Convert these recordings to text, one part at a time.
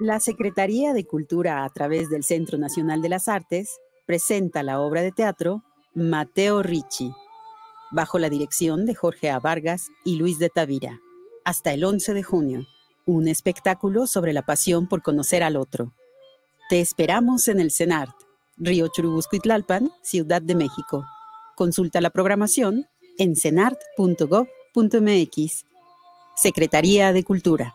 La Secretaría de Cultura, a través del Centro Nacional de las Artes, presenta la obra de teatro Mateo Ricci, bajo la dirección de Jorge A. Vargas y Luis de Tavira, hasta el 11 de junio. Un espectáculo sobre la pasión por conocer al otro. Te esperamos en el CENART, Río Churubusco Ciudad de México. Consulta la programación en cenart.gov.mx. Secretaría de Cultura.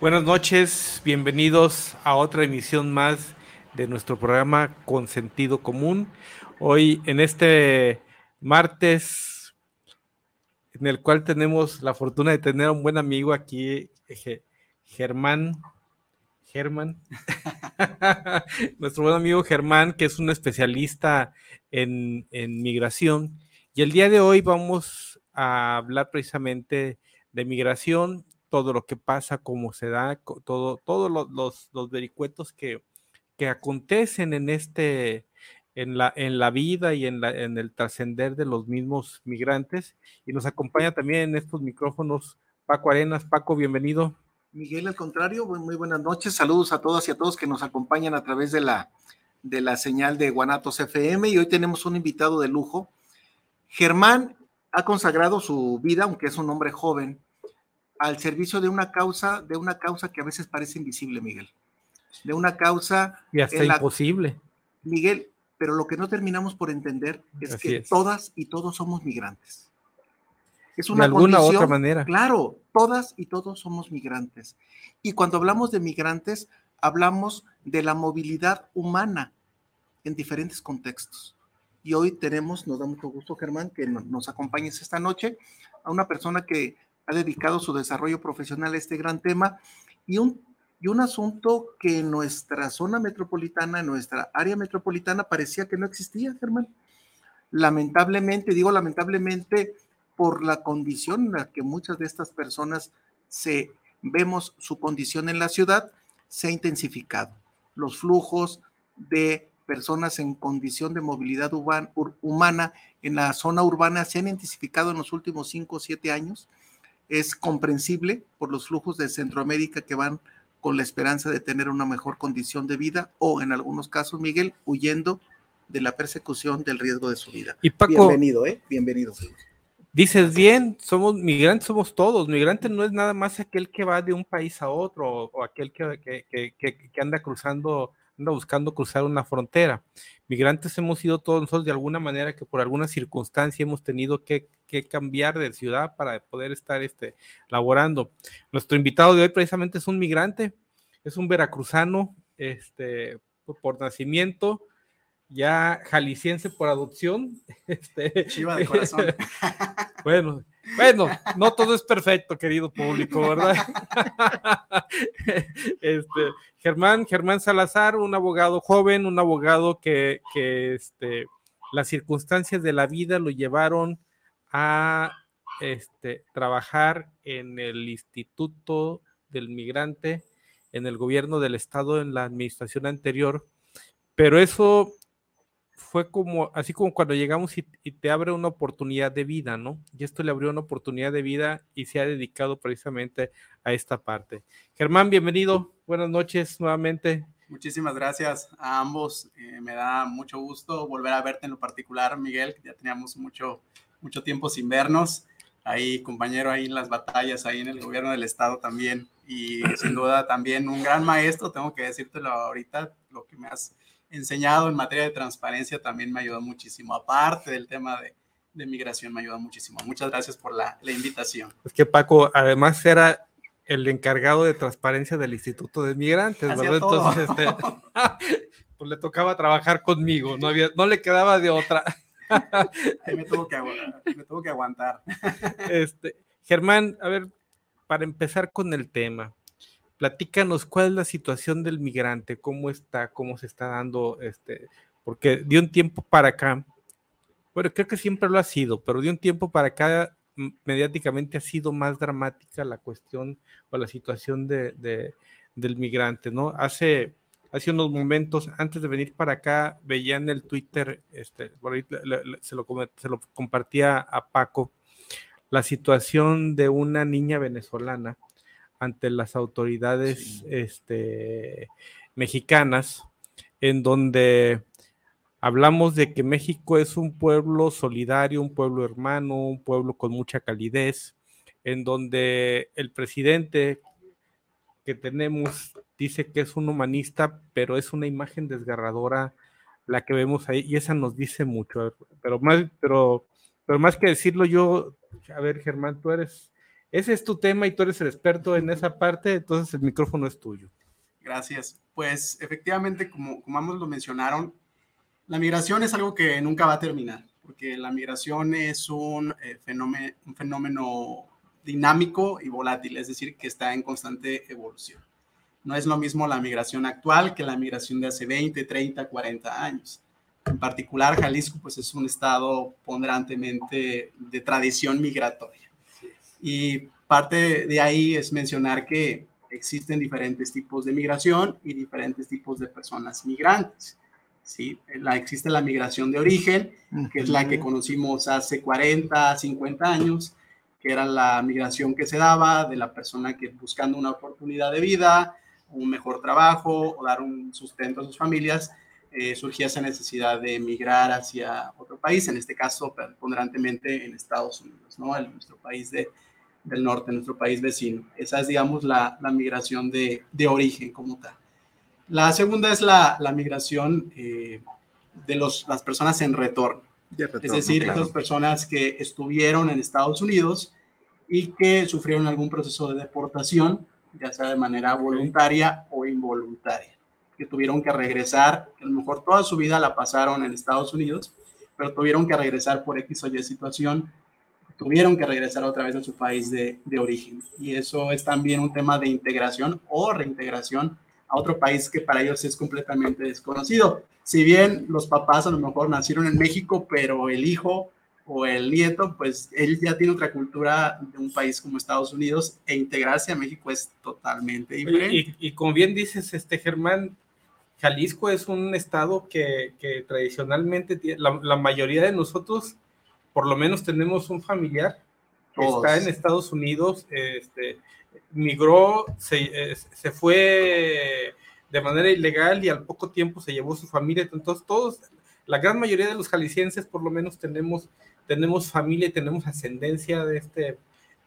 Buenas noches, bienvenidos a otra emisión más de nuestro programa Con Sentido Común. Hoy en este martes, en el cual tenemos la fortuna de tener a un buen amigo aquí, Germán. Germán, nuestro buen amigo Germán, que es un especialista en, en migración. Y el día de hoy vamos a hablar precisamente de migración todo lo que pasa, cómo se da, todo, todos los, los, vericuetos que, que acontecen en este, en la, en la vida y en, la, en el trascender de los mismos migrantes. Y nos acompaña también en estos micrófonos Paco Arenas. Paco, bienvenido. Miguel, al contrario, muy, buenas noches. Saludos a todas y a todos que nos acompañan a través de la, de la señal de Guanatos FM. Y hoy tenemos un invitado de lujo. Germán ha consagrado su vida, aunque es un hombre joven, al servicio de una causa, de una causa que a veces parece invisible, Miguel. De una causa. Y hasta imposible. Miguel, pero lo que no terminamos por entender es que todas y todos somos migrantes. Es una de alguna otra manera. Claro, todas y todos somos migrantes. Y cuando hablamos de migrantes, hablamos de la movilidad humana en diferentes contextos. Y hoy tenemos, nos da mucho gusto, Germán, que nos acompañes esta noche a una persona que ha dedicado su desarrollo profesional a este gran tema y un, y un asunto que en nuestra zona metropolitana, en nuestra área metropolitana, parecía que no existía, Germán. Lamentablemente, digo lamentablemente, por la condición en la que muchas de estas personas se vemos su condición en la ciudad, se ha intensificado. Los flujos de personas en condición de movilidad humana en la zona urbana se han intensificado en los últimos cinco o siete años es comprensible por los flujos de Centroamérica que van con la esperanza de tener una mejor condición de vida o en algunos casos, Miguel, huyendo de la persecución del riesgo de su vida. Y Paco, bienvenido, ¿eh? Bienvenido. Dices bien, somos migrantes, somos todos. Migrante no es nada más aquel que va de un país a otro o, aquel que, que, anda cruzando, anda buscando cruzar una frontera. Migrantes hemos sido todos nosotros de alguna manera que por alguna circunstancia hemos tenido que que cambiar de ciudad para poder estar este, laborando. Nuestro invitado de hoy precisamente es un migrante, es un veracruzano este, por, nacimiento, ya jalisciense por adopción. Este, Chiva de corazón. bueno, bueno, no todo es perfecto, querido público, ¿verdad? Este, Germán, Germán Salazar, un abogado joven, un abogado que, que este, las circunstancias de la vida lo llevaron a este, trabajar en el Instituto del Migrante, en el gobierno del Estado, en la administración anterior, pero eso fue como, así como cuando llegamos y, te abre una oportunidad de vida, ¿no? Y esto le abrió una oportunidad de vida y se ha dedicado precisamente a esta parte. Germán, bienvenido, buenas noches nuevamente. Muchísimas gracias a ambos. Eh, me da mucho gusto volver a verte en lo particular, Miguel, ya teníamos mucho mucho tiempo sin vernos. ahí compañero ahí en las batallas, ahí en el gobierno del estado también, y sin duda también un gran maestro, tengo que decírtelo ahorita, lo que me has enseñado en materia de transparencia también me ayudó muchísimo, aparte del tema de, de migración me ayudó muchísimo. Muchas gracias por la, la invitación. Es que Paco, además era el encargado de transparencia del Instituto de Migrantes, ¿verdad? Entonces, este, pues le tocaba trabajar conmigo, no, había, no le quedaba de otra. Ahí me tuvo que, me tuvo que aguantar. Este, Germán, a ver, para empezar con el tema, platícanos cuál es la situación del migrante, cómo está, cómo se está dando, este, porque de un tiempo para acá, bueno, creo que siempre lo ha sido, pero de un tiempo para acá mediáticamente ha sido más dramática la cuestión o la situación de, de, del migrante, ¿no? Hace, hace unos momentos, antes de venir para acá, veía en el Twitter, este, por ahí se, lo, se lo compartía a Paco, la situación de una niña venezolana ante las autoridades este, mexicanas, en donde hablamos de que México es un pueblo solidario, un pueblo hermano, un pueblo con mucha calidez, en donde el presidente que tenemos dice que es un humanista, pero es una imagen desgarradora la que vemos ahí, y esa nos dice mucho. Pero más, pero, pero más que decirlo, yo, a ver, Germán, tú eres, ese es tu tema y tú eres el experto en esa parte, entonces el micrófono es tuyo. Gracias. Pues efectivamente, como, como ambos lo mencionaron, la migración es algo que nunca va a terminar, porque la migración es un, eh, fenómeno, fenómeno dinámico y volátil, es decir, que está en constante evolución. No es lo mismo la migración actual que la migración de hace 20, 30, 40 años. En particular, Jalisco pues es un estado ponderantemente de tradición migratoria. Y parte de ahí es mencionar que existen diferentes tipos de migración y diferentes tipos de personas migrantes. ¿sí? La, existe la migración de origen, que es la que conocimos hace 40, 50 años, que era la migración que se daba de la persona que buscando una oportunidad de vida, un mejor trabajo o dar un sustento a sus familias, eh, surgía esa necesidad de emigrar hacia otro país, en este caso preponderantemente en Estados Unidos, ¿no? En nuestro país de, del norte, nuestro país vecino. Esa es, digamos, la, la migración de, de, origen como tal. La segunda es la, la migración eh, de los, las personas en retorno. retorno es decir, claro. esas personas que estuvieron en Estados Unidos y que sufrieron algún proceso de deportación, ya sea de manera voluntaria o involuntaria que tuvieron que regresar, que a lo mejor toda su vida la pasaron en Estados Unidos, pero tuvieron que regresar por X o Y situación, tuvieron que regresar otra vez a su país de, de origen. Y eso es también un tema de integración o reintegración a otro país que para ellos es completamente desconocido. Si bien los papás a lo mejor nacieron en México, pero el hijo o el nieto, pues él ya tiene otra cultura de un país como Estados Unidos e integrarse a México es totalmente diferente. Y, y como bien dices, este Germán, Jalisco es un estado que, que tradicionalmente tiene, la, la, mayoría de nosotros, por lo menos tenemos un familiar que Todos. está en Estados Unidos, este, migró, se, se, fue de manera ilegal y al poco tiempo se llevó su familia. Entonces, todos, la gran mayoría de los jaliscienses, por lo menos, tenemos, tenemos familia y tenemos ascendencia de este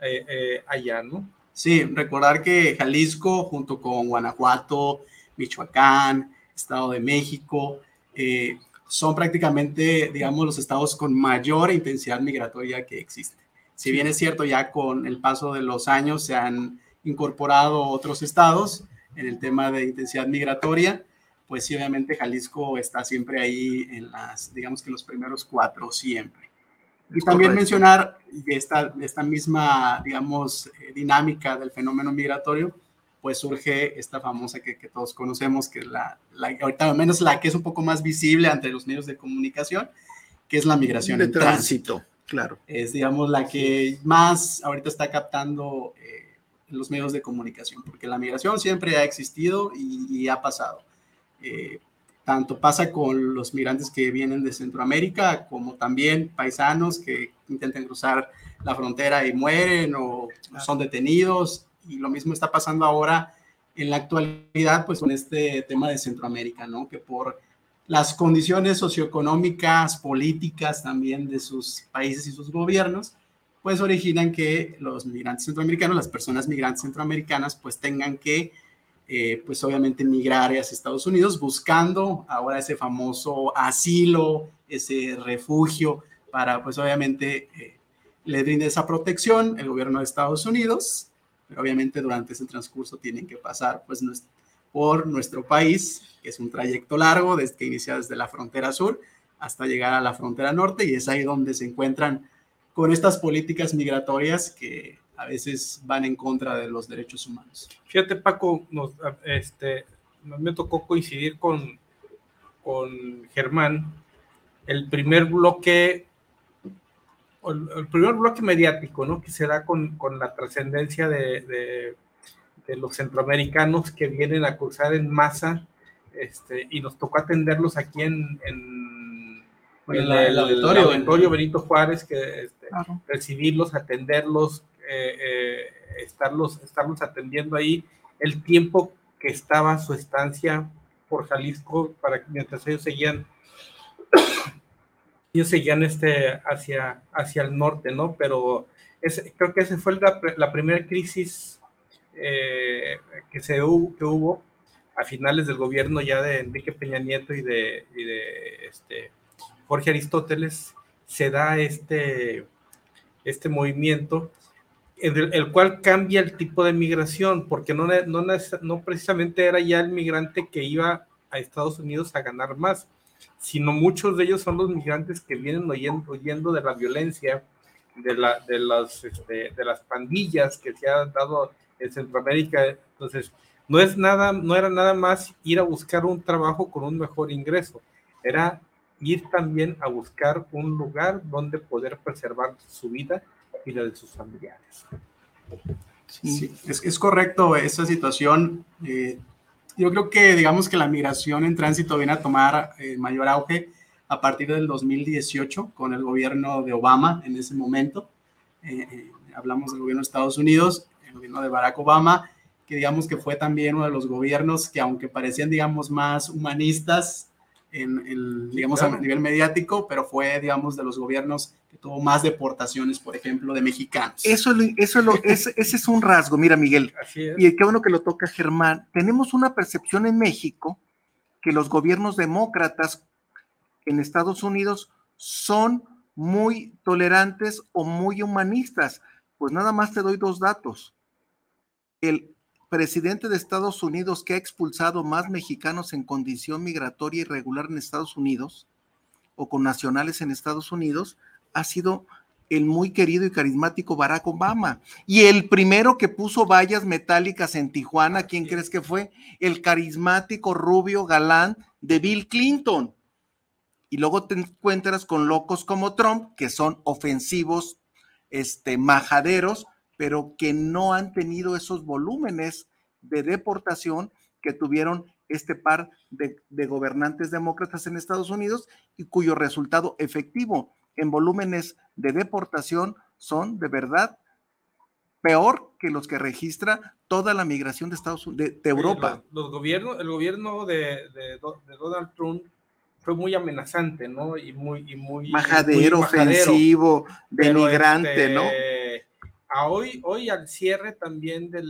eh, eh, allá, ¿no? Sí, recordar que Jalisco, junto con Guanajuato, Michoacán, Estado de México, eh, son prácticamente, digamos, los estados con mayor intensidad migratoria que existe. Si bien es cierto, ya con el paso de los años se han incorporado otros estados en el tema de intensidad migratoria, pues sí, obviamente Jalisco está siempre ahí en las, digamos que los primeros cuatro siempre. Y también Correcto. mencionar esta, esta misma, digamos, eh, dinámica del fenómeno migratorio, pues surge esta famosa que, que todos conocemos, que es la, la, ahorita al menos la que es un poco más visible ante los medios de comunicación, que es la migración de en tránsito. tránsito. Claro. Es, digamos, la que más ahorita está captando eh, los medios de comunicación, porque la migración siempre ha existido y, y ha pasado. Eh, tanto pasa con los migrantes que vienen de Centroamérica, como también paisanos que intentan cruzar la frontera y mueren o son detenidos. Y lo mismo está pasando ahora en la actualidad, pues con este tema de Centroamérica, ¿no? Que por las condiciones socioeconómicas, políticas también de sus países y sus gobiernos, pues originan que los migrantes centroamericanos, las personas migrantes centroamericanas, pues tengan que, eh, pues obviamente migrar hacia Estados Unidos buscando ahora ese famoso asilo, ese refugio para, pues obviamente, eh, le brinde esa protección el gobierno de Estados Unidos, obviamente durante ese transcurso tienen que pasar, pues, por nuestro país, que es un trayecto largo desde que inicia desde la frontera sur hasta llegar a la frontera norte y es ahí donde se encuentran con estas políticas migratorias que a veces van en contra de los derechos humanos. Fíjate, Paco, este, me tocó coincidir con, con Germán. El primer bloque, el, primer bloque mediático, ¿no? Que se da con, con la trascendencia de, de, de, los centroamericanos que vienen a cruzar en masa, este, y nos tocó atenderlos aquí en, en el, el, auditorio, Benito Juárez, que este, recibirlos, atenderlos, eh, eh, estarlos, estarlos atendiendo ahí el tiempo que estaba su estancia por Jalisco para mientras ellos seguían ellos seguían este hacia, hacia el norte, ¿no? Pero creo que esa fue la, primera crisis eh, que, se que hubo a finales del gobierno ya de Enrique Peña Nieto y de, y de este, Jorge Aristóteles, se da este, este movimiento, el, el, cual cambia el tipo de migración, porque no, no, no precisamente era ya el migrante que iba a Estados Unidos a ganar más, sino muchos de ellos son los migrantes que vienen huyendo, de la violencia, de, la, de, las, este, de las pandillas que se han dado en Centroamérica. Entonces, no, es nada, no era nada más ir a buscar un trabajo con un mejor ingreso, era ir también a buscar un lugar donde poder preservar su vida y la de sus familiares. Sí, es, es, correcto esa situación. Eh, yo creo que digamos que la migración en tránsito viene a tomar eh, mayor auge a partir del 2018 con el gobierno de Obama en ese momento. Eh, eh, hablamos del gobierno de Estados Unidos, el gobierno de Barack Obama, que digamos que fue también uno de los gobiernos que aunque parecían digamos más humanistas, en, digamos, a nivel mediático, pero fue, digamos, de los gobiernos que tuvo más deportaciones, por ejemplo, de mexicanos. Eso, eso lo, ese, ese, es un rasgo, mira, Miguel. Y qué bueno que lo toca Germán. Tenemos una percepción en México que los gobiernos demócratas en Estados Unidos son muy tolerantes o muy humanistas. Pues nada más te doy dos datos. El presidente de Estados Unidos que ha expulsado más mexicanos en condición migratoria irregular en Estados Unidos o con nacionales en Estados Unidos ha sido el muy querido y carismático Barack Obama. Y el primero que puso vallas metálicas en Tijuana, ¿quién crees que fue? El carismático rubio galán de Bill Clinton. Y luego te encuentras con locos como Trump, que son ofensivos, este, majaderos, pero que no han tenido esos volúmenes de deportación que tuvieron este par de, gobernantes demócratas en Estados Unidos y cuyo resultado efectivo en volúmenes de deportación son de verdad peor que los que registra toda la migración de Estados Unidos, de, Europa. Los, gobiernos, el gobierno de, Donald Trump fue muy amenazante, ¿no? Y muy, muy majadero, ofensivo, denigrante, ¿no? A hoy, hoy al cierre también de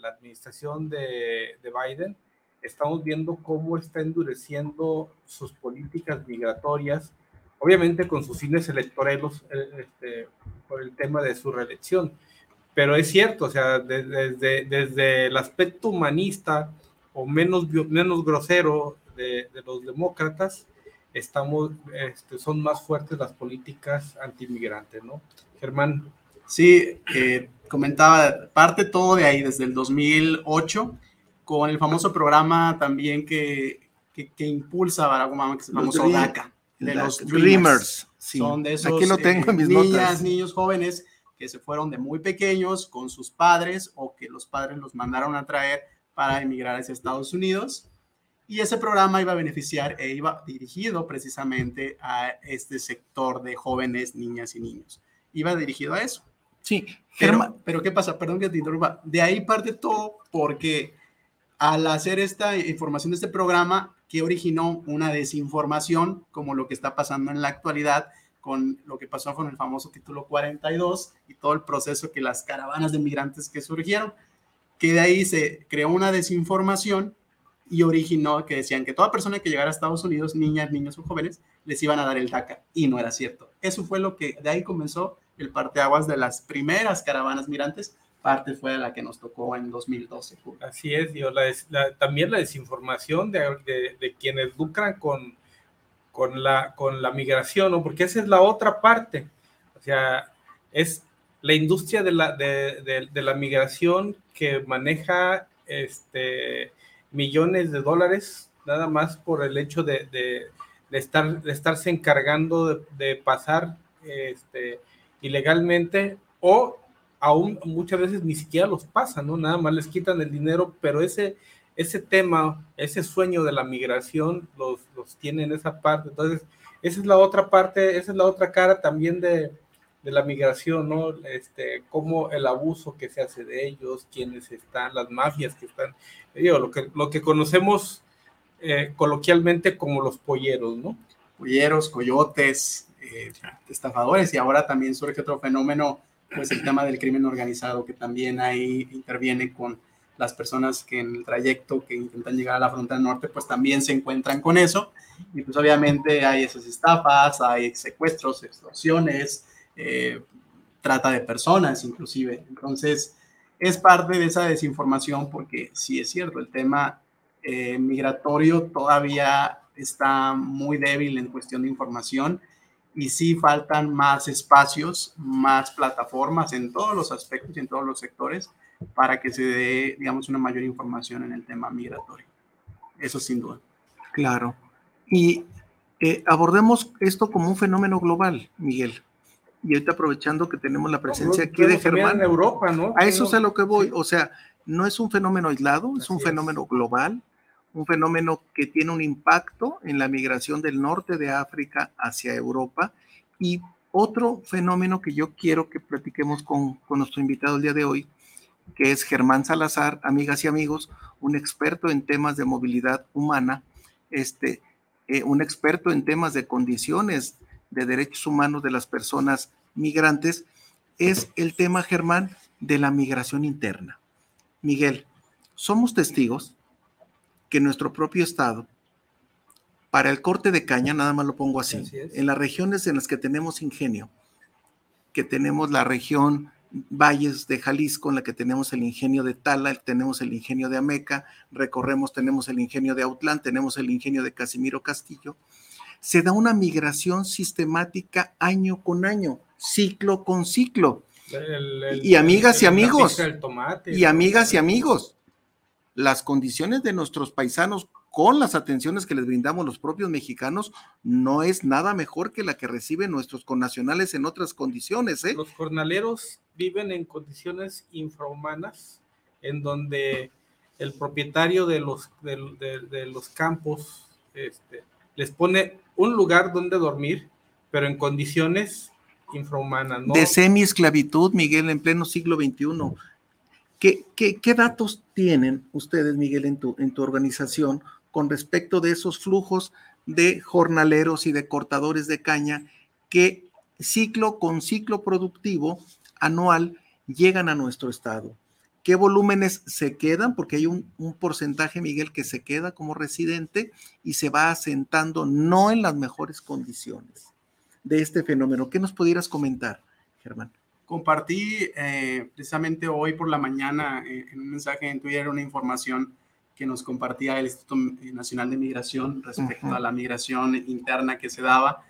la administración de, Biden, estamos viendo cómo está endureciendo sus políticas migratorias, obviamente con sus fines electorales eh, este, por el tema de su reelección. Pero es cierto, o sea, desde, desde el aspecto humanista o menos, menos grosero de, los demócratas, estamos, este, son más fuertes las políticas antimigrantes, ¿no? Germán. Sí, eh, comentaba, parte todo de ahí, desde el 2008, con el famoso programa también que, que, impulsa Barack Obama, que es el famoso DACA, de los Dreamers. Son de esos Aquí lo tengo en mis eh, niñas, niños jóvenes que se fueron de muy pequeños con sus padres o que los padres los mandaron a traer para emigrar hacia Estados Unidos. Y ese programa iba a beneficiar e iba dirigido precisamente a este sector de jóvenes, niñas y niños. Iba dirigido a eso. Sí, pero, pero ¿qué pasa? Perdón que te interrumpa. De ahí parte todo porque al hacer esta información de este programa, que originó una desinformación, como lo que está pasando en la actualidad, con lo que pasó con el famoso título 42 y todo el proceso que las caravanas de migrantes que surgieron, que de ahí se creó una desinformación y originó que decían que toda persona que llegara a Estados Unidos, niñas, niños o jóvenes, les iban a dar el DACA y no era cierto. Eso fue lo que de ahí comenzó el parteaguas de las primeras caravanas migrantes, parte fue la que nos tocó en 2012. Así es, también la desinformación de, de quienes lucran con con la, con la migración, ¿no? porque esa es la otra parte. O sea, es la industria de la, de, la migración que maneja este, millones de dólares, nada más por el hecho de, estar, estarse encargando de, pasar este, ilegalmente o aún muchas veces ni siquiera los pasan, ¿no? Nada más les quitan el dinero, pero ese, ese tema, ese sueño de la migración los, los tiene en esa parte. Entonces, esa es la otra parte, esa es la otra cara también de, la migración, ¿no? Este, como el abuso que se hace de ellos, quienes están, las mafias que están, digo, lo que, lo que conocemos eh, coloquialmente como los polleros, ¿no? Polleros, coyotes, eh, estafadores, y ahora también surge otro fenómeno, pues el tema del crimen organizado, que también ahí interviene con las personas que en el trayecto que intentan llegar a la frontera norte, pues también se encuentran con eso. Y pues obviamente hay esas estafas, hay secuestros, extorsiones, eh, trata de personas inclusive. Entonces, es parte de esa desinformación porque sí es cierto, el tema eh, migratorio todavía está muy débil en cuestión de información y sí faltan más espacios, más plataformas en todos los aspectos y en todos los sectores para que se dé, digamos, una mayor información en el tema migratorio. Eso sin duda. Claro. Y eh, abordemos esto como un fenómeno global, Miguel. Y ahorita aprovechando que tenemos la presencia aquí de Germán. En Europa, ¿no? A eso es a lo que voy. O sea, no es un fenómeno aislado, es un fenómeno global, un fenómeno que tiene un impacto en la migración del norte de África hacia Europa. Y otro fenómeno que yo quiero que platiquemos con, con nuestro invitado el día de hoy que es Germán Salazar, amigas y amigos, un experto en temas de movilidad humana, este, eh, un experto en temas de condiciones de derechos humanos de las personas migrantes, es el tema, Germán, de la migración interna. Miguel, somos testigos que nuestro propio Estado, para el corte de caña, nada más lo pongo así, en las regiones en las que tenemos ingenio, que tenemos la región valles de Jalisco, en la que tenemos el ingenio de Tala, tenemos el ingenio de Ameca, recorremos, tenemos el ingenio de Autlán, tenemos el ingenio de Casimiro Castillo. Se da una migración sistemática año con año, ciclo con ciclo. y amigas y amigos, y amigas y amigos, las condiciones de nuestros paisanos con las atenciones que les brindamos los propios mexicanos, no es nada mejor que la que reciben nuestros connacionales en otras condiciones. ¿eh? Los jornaleros viven en condiciones infrahumanas, en donde el propietario de los, de, los campos este, les pone un lugar donde dormir, pero en condiciones infrahumanas. De semi-esclavitud, Miguel, en pleno siglo XXI. ¿Qué, datos tienen ustedes, Miguel, en tu, en tu organización con respecto de esos flujos de jornaleros y de cortadores de caña que ciclo con ciclo productivo anual llegan a nuestro estado. ¿Qué volúmenes se quedan? Porque hay un, porcentaje, Miguel, que se queda como residente y se va asentando no en las mejores condiciones de este fenómeno. ¿Qué nos pudieras comentar, Germán? Compartí eh, precisamente hoy por la mañana eh, en un mensaje en Twitter una información que nos compartía el Instituto Nacional de Migración respecto a la migración interna que se daba.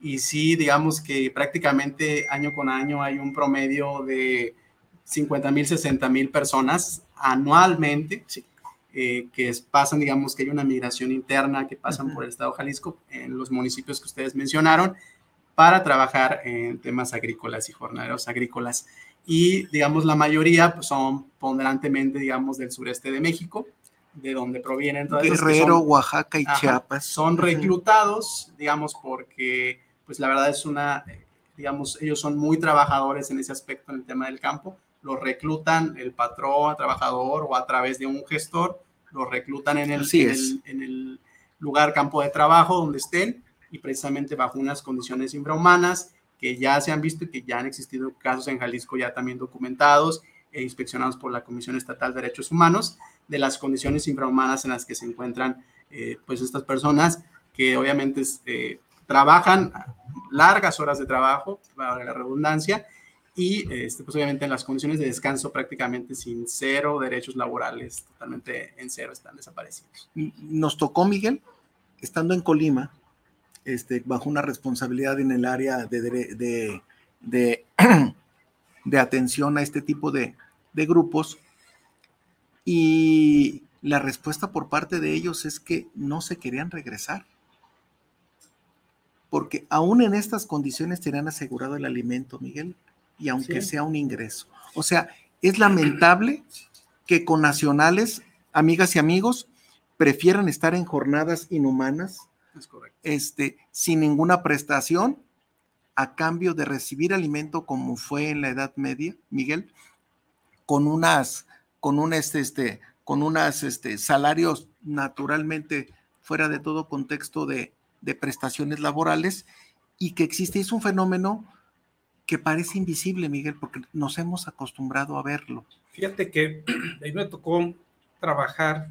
Y sí, digamos que prácticamente año con año hay un promedio de 50 mil, 60 mil personas anualmente eh, que pasan, digamos que hay una migración interna que pasan por el estado de Jalisco en los municipios que ustedes mencionaron para trabajar en temas agrícolas y jornaleros agrícolas. Y, digamos, la mayoría pues, son ponderantemente, digamos, del sureste de México, de donde provienen. todos Guerrero, Oaxaca y Chiapas. Son reclutados, digamos, porque, pues la verdad es una, digamos, ellos son muy trabajadores en ese aspecto, en el tema del campo. Los reclutan el patrón, trabajador o a través de un gestor, los reclutan en el, en el, lugar, campo de trabajo donde estén y precisamente bajo unas condiciones infrahumanas que ya se han visto y que ya han existido casos en Jalisco ya también documentados e inspeccionados por la Comisión Estatal de Derechos Humanos de las condiciones infrahumanas en las que se encuentran eh, pues estas personas que obviamente eh, trabajan largas horas de trabajo, para la redundancia, y este, pues obviamente en las condiciones de descanso prácticamente sin cero derechos laborales, totalmente en cero, están desaparecidos. Nos tocó, Miguel, estando en Colima, este, bajo una responsabilidad en el área de, de, de, de atención a este tipo de, grupos, y la respuesta por parte de ellos es que no se querían regresar. Porque aún en estas condiciones tenían asegurado el alimento, Miguel y aunque sea un ingreso. O sea, es lamentable que con nacionales, amigas y amigos, prefieran estar en jornadas inhumanas, este, sin ninguna prestación, a cambio de recibir alimento como fue en la Edad Media, Miguel, con unas, con un este, este, con unas este, salarios naturalmente fuera de todo contexto de, de prestaciones laborales, y que existe, es un fenómeno que parece invisible, Miguel, porque nos hemos acostumbrado a verlo. Fíjate que a mí me tocó trabajar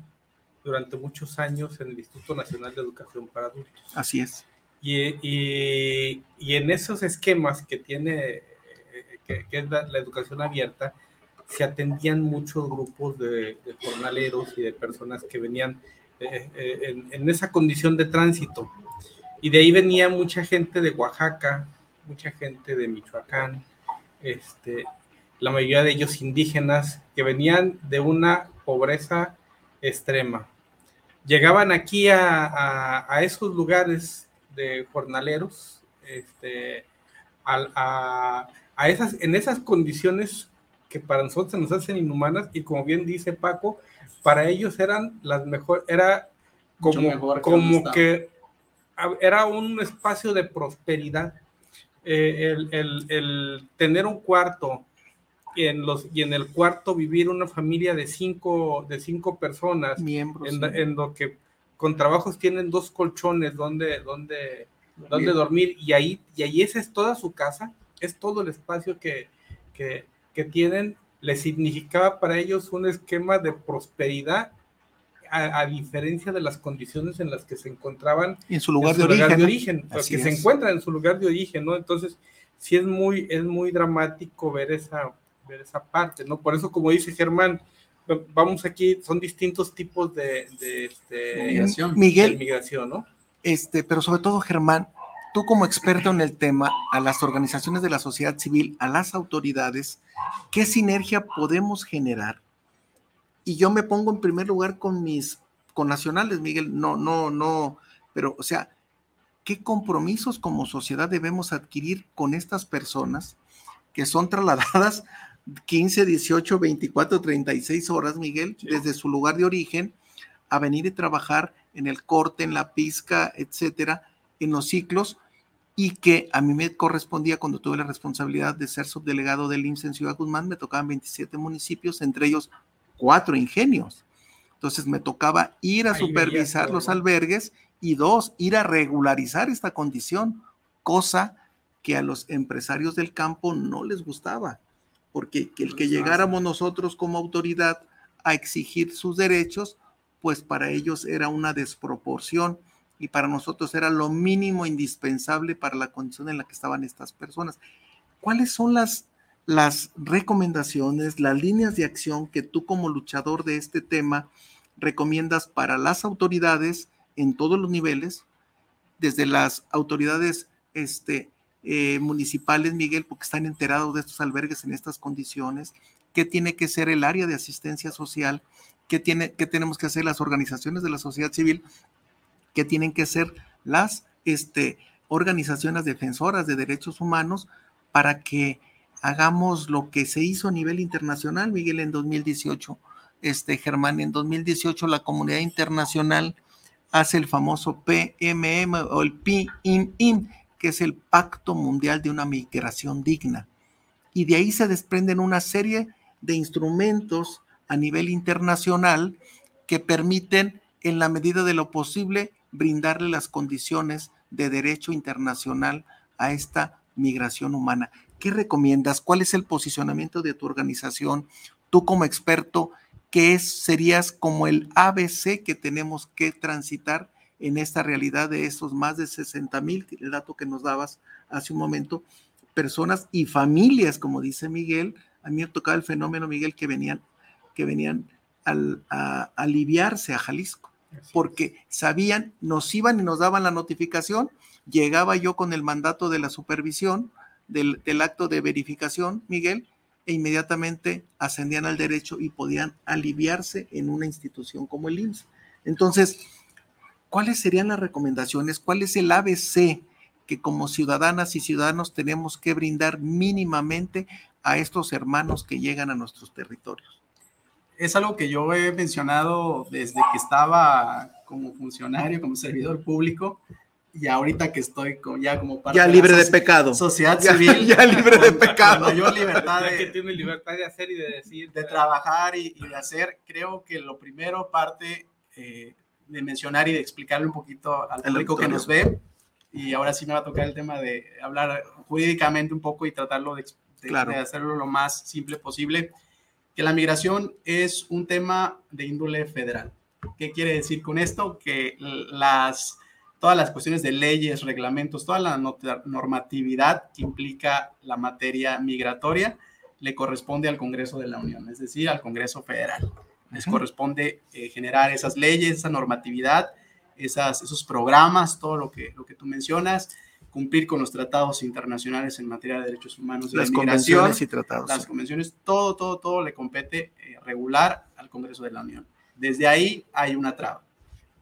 durante muchos años en el Instituto Nacional de Educación para Adultos. Así es. Y, y, y en esos esquemas que tiene, que, es la, educación abierta, se atendían muchos grupos de, jornaleros y de personas que venían eh, eh, en, en esa condición de tránsito. Y de ahí venía mucha gente de Oaxaca, mucha gente de Michoacán, este, la mayoría de ellos indígenas, que venían de una pobreza extrema. Llegaban aquí a, esos lugares de jornaleros, este, a, esas, en esas condiciones que para nosotros nos hacen inhumanas y como bien dice Paco, para ellos eran las mejores, era como, como que era un espacio de prosperidad eh, el, tener un cuarto y en, los, y en el cuarto vivir una familia de cinco, de cinco personas, Miembros, en, lo que con trabajos tienen dos colchones donde, donde, donde dormir y ahí, y ahí esa es toda su casa, es todo el espacio que, que, que tienen, les significaba para ellos un esquema de prosperidad a, diferencia de las condiciones en las que se encontraban en su lugar, de, origen, origen, que se encuentran en su lugar de origen, ¿no? Entonces, sí es muy, es muy dramático ver esa, ver esa parte, ¿no? Por eso, como dice Germán, vamos aquí, son distintos tipos de, de, este, migración. Miguel, migración, ¿no? Este, pero sobre todo, Germán, tú como experto en el tema, a las organizaciones de la sociedad civil, a las autoridades, ¿qué sinergia podemos generar y yo me pongo en primer lugar con mis nacionales, Miguel, no, no, no, pero o sea, ¿qué compromisos como sociedad debemos adquirir con estas personas que son trasladadas 15, 18, 24, 36 horas, Miguel, desde su lugar de origen a venir y trabajar en el corte, en la pizca, etcétera, en los ciclos, y que a mí me correspondía cuando tuve la responsabilidad de ser subdelegado del IMSS en Ciudad Guzmán, me tocaban 27 municipios, entre ellos cuatro ingenios. Entonces me tocaba ir a supervisar los albergues y dos, ir a regularizar esta condición, cosa que a los empresarios del campo no les gustaba, porque el que llegáramos nosotros como autoridad a exigir sus derechos, pues para ellos era una desproporción y para nosotros era lo mínimo indispensable para la condición en la que estaban estas personas. ¿Cuáles son las las recomendaciones, las líneas de acción que tú como luchador de este tema recomiendas para las autoridades en todos los niveles, desde las autoridades este, eh, municipales, Miguel, porque están enterados de estos albergues en estas condiciones, qué tiene que ser el área de asistencia social, qué, tiene, qué tenemos que hacer las organizaciones de la sociedad civil, qué tienen que ser las este, organizaciones defensoras de derechos humanos para que hagamos lo que se hizo a nivel internacional, Miguel, en 2018. Este, Germán, en 2018 la comunidad internacional hace el famoso PMM o el PIM, que es el Pacto Mundial de una Migración Digna. Y de ahí se desprenden una serie de instrumentos a nivel internacional que permiten, en la medida de lo posible, brindarle las condiciones de derecho internacional a esta migración humana. ¿Qué recomiendas? ¿Cuál es el posicionamiento de tu organización? Tú como experto, ¿qué serías como el ABC que tenemos que transitar en esta realidad de esos más de 60 mil, el dato que nos dabas hace un momento, personas y familias, como dice Miguel, a mí me tocaba el fenómeno, Miguel, que venían, que venían a aliviarse a Jalisco, porque sabían, nos iban y nos daban la notificación, llegaba yo con el mandato de la supervisión del, del acto de verificación, Miguel, e inmediatamente ascendían al derecho y podían aliviarse en una institución como el IMSS. Entonces, ¿cuáles serían las recomendaciones? ¿Cuál es el ABC que como ciudadanas y ciudadanos tenemos que brindar mínimamente a estos hermanos que llegan a nuestros territorios? Es algo que yo he mencionado desde que estaba como funcionario, como servidor público, y ahorita que estoy ya como parte ya libre de, pecado sociedad civil ya, libre de pecado mayor libertad de, que tiene libertad de hacer y de decir de trabajar y, de hacer creo que lo primero parte eh, de mencionar y de explicarle un poquito al público que nos ve. Y ahora sí me va a tocar el tema de hablar jurídicamente un poco y tratarlo de, de hacerlo lo más simple posible. Que la migración es un tema de índole federal. Qué quiere decir con esto que las todas las cuestiones de leyes, reglamentos, toda la normatividad que implica la materia migratoria le corresponde al Congreso de la Unión, es decir, al Congreso Federal. Les corresponde eh, generar esas leyes, esa normatividad, esas, esos programas, todo lo que, lo que tú mencionas, cumplir con los tratados internacionales en materia de derechos humanos y las convenciones y tratados. Las convenciones, todo, todo, todo le compete eh, regular al Congreso de la Unión. Desde ahí hay una traba,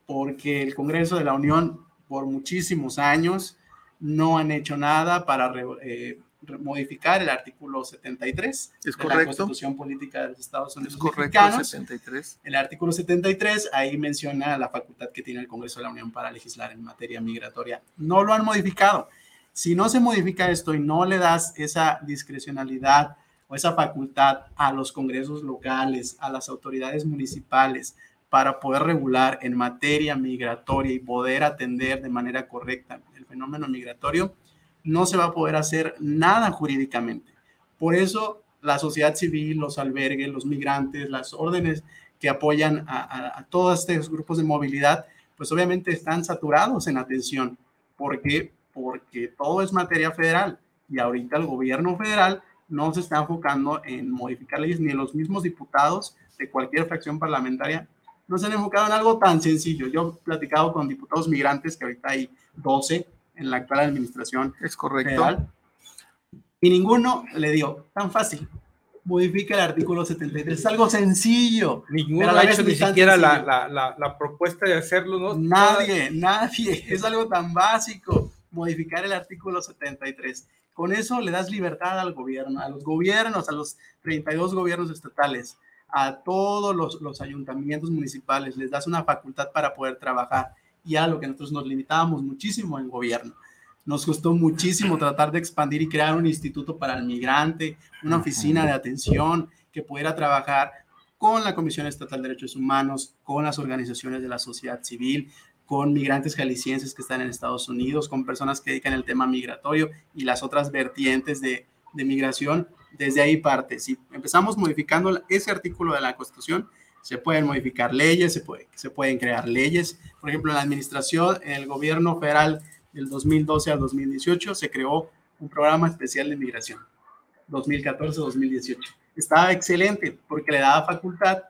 porque el Congreso de la Unión por muchísimos años no han hecho nada para eh, modificar el artículo 73 de la Constitución Política de los Estados Unidos es correcto, 73. El artículo 73 ahí menciona la facultad que tiene el Congreso de la Unión para legislar en materia migratoria. No lo han modificado. Si no se modifica esto y no le das esa discrecionalidad o esa facultad a los congresos locales, a las autoridades municipales, para poder regular en materia migratoria y poder atender de manera correcta el fenómeno migratorio, no se va a poder hacer nada jurídicamente. Por eso la sociedad civil, los albergues, los migrantes, las órdenes que apoyan a, todos estos grupos de movilidad, pues obviamente están saturados en atención. ¿Por qué? Porque todo es materia federal y ahorita el gobierno federal no se está enfocando en modificar leyes, ni los mismos diputados de cualquier fracción parlamentaria no se han enfocado en algo tan sencillo. Yo he platicado con diputados migrantes, que ahorita hay 12 en la actual administración. Es correcto. y ninguno le dio tan fácil. Modifica el artículo 73. Es algo sencillo. Ninguno ha hecho ni siquiera la, la, la, propuesta de hacerlo, ¿no? Nadie, nadie. Es algo tan básico. Modificar el artículo 73. Con eso le das libertad al gobierno, a los gobiernos, a los 32 gobiernos estatales a todos los, ayuntamientos municipales, les das una facultad para poder trabajar y a lo que nosotros nos limitábamos muchísimo en gobierno. Nos costó muchísimo tratar de expandir y crear un instituto para el migrante, una oficina de atención que pudiera trabajar con la Comisión Estatal de Derechos Humanos, con las organizaciones de la sociedad civil, con migrantes jaliscienses que están en Estados Unidos, con personas que dedican el tema migratorio y las otras vertientes de, de migración desde ahí parte. Si empezamos modificando ese artículo de la Constitución, se pueden modificar leyes, se, puede, se pueden crear leyes. Por ejemplo, en la administración, en el gobierno federal del 2012 al 2018, se creó un programa especial de migración, 2014-2018. Estaba excelente porque le daba facultad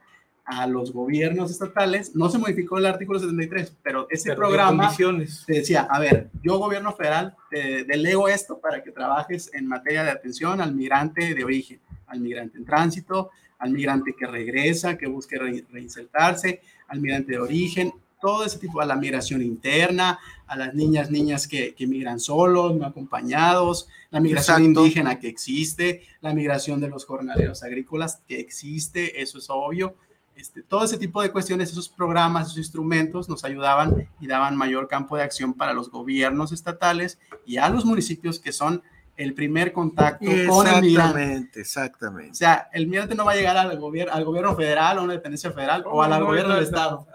a los gobiernos estatales, no se modificó el artículo 73, pero ese programa te decía, a ver, yo gobierno federal te delego esto para que trabajes en materia de atención al migrante de origen, al migrante en tránsito, al migrante que regresa, que busque reinsertarse, al migrante de origen, todo ese tipo, a la migración interna, a las niñas, niñas que, que migran solos, no acompañados, la migración indígena que existe, la migración de los jornaleros agrícolas que existe, eso es obvio. Este, todo ese tipo de cuestiones, esos programas, esos instrumentos nos ayudaban y daban mayor campo de acción para los gobiernos estatales y a los municipios que son el primer contacto con el migrante. Exactamente, exactamente. O sea, el migrante no va a llegar al gobierno, al gobierno federal o a una dependencia federal o al gobierno del estado.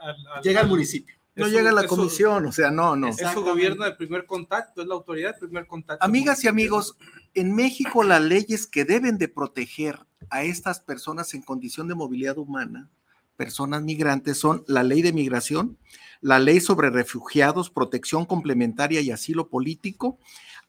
Llega al municipio. No llega a la comisión, o sea, no, no. Es su gobierno de primer contacto, es la autoridad de primer contacto. Amigas y amigos, en México las leyes que deben de proteger a estas personas en condición de movilidad humana, personas migrantes, son la ley de migración, la ley sobre refugiados, protección complementaria y asilo político,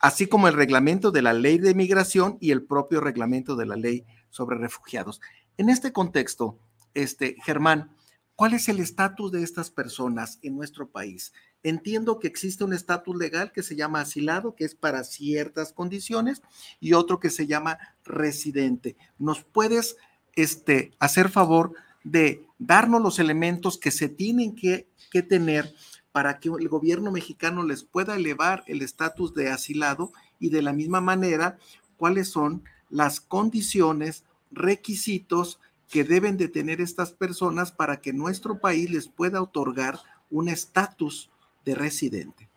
así como el reglamento de la ley de migración y el propio reglamento de la ley sobre refugiados. En este contexto, este, Germán, ¿cuál es el estatus de estas personas en nuestro país? Entiendo que existe un estatus legal que se llama asilado, que es para ciertas condiciones, y otro que se llama residente. ¿Nos puedes este, hacer favor de darnos los elementos que se tienen que, que tener para que el gobierno mexicano les pueda elevar el estatus de asilado y de la misma manera cuáles son las condiciones, requisitos que deben de tener estas personas para que nuestro país les pueda otorgar un estatus de residente.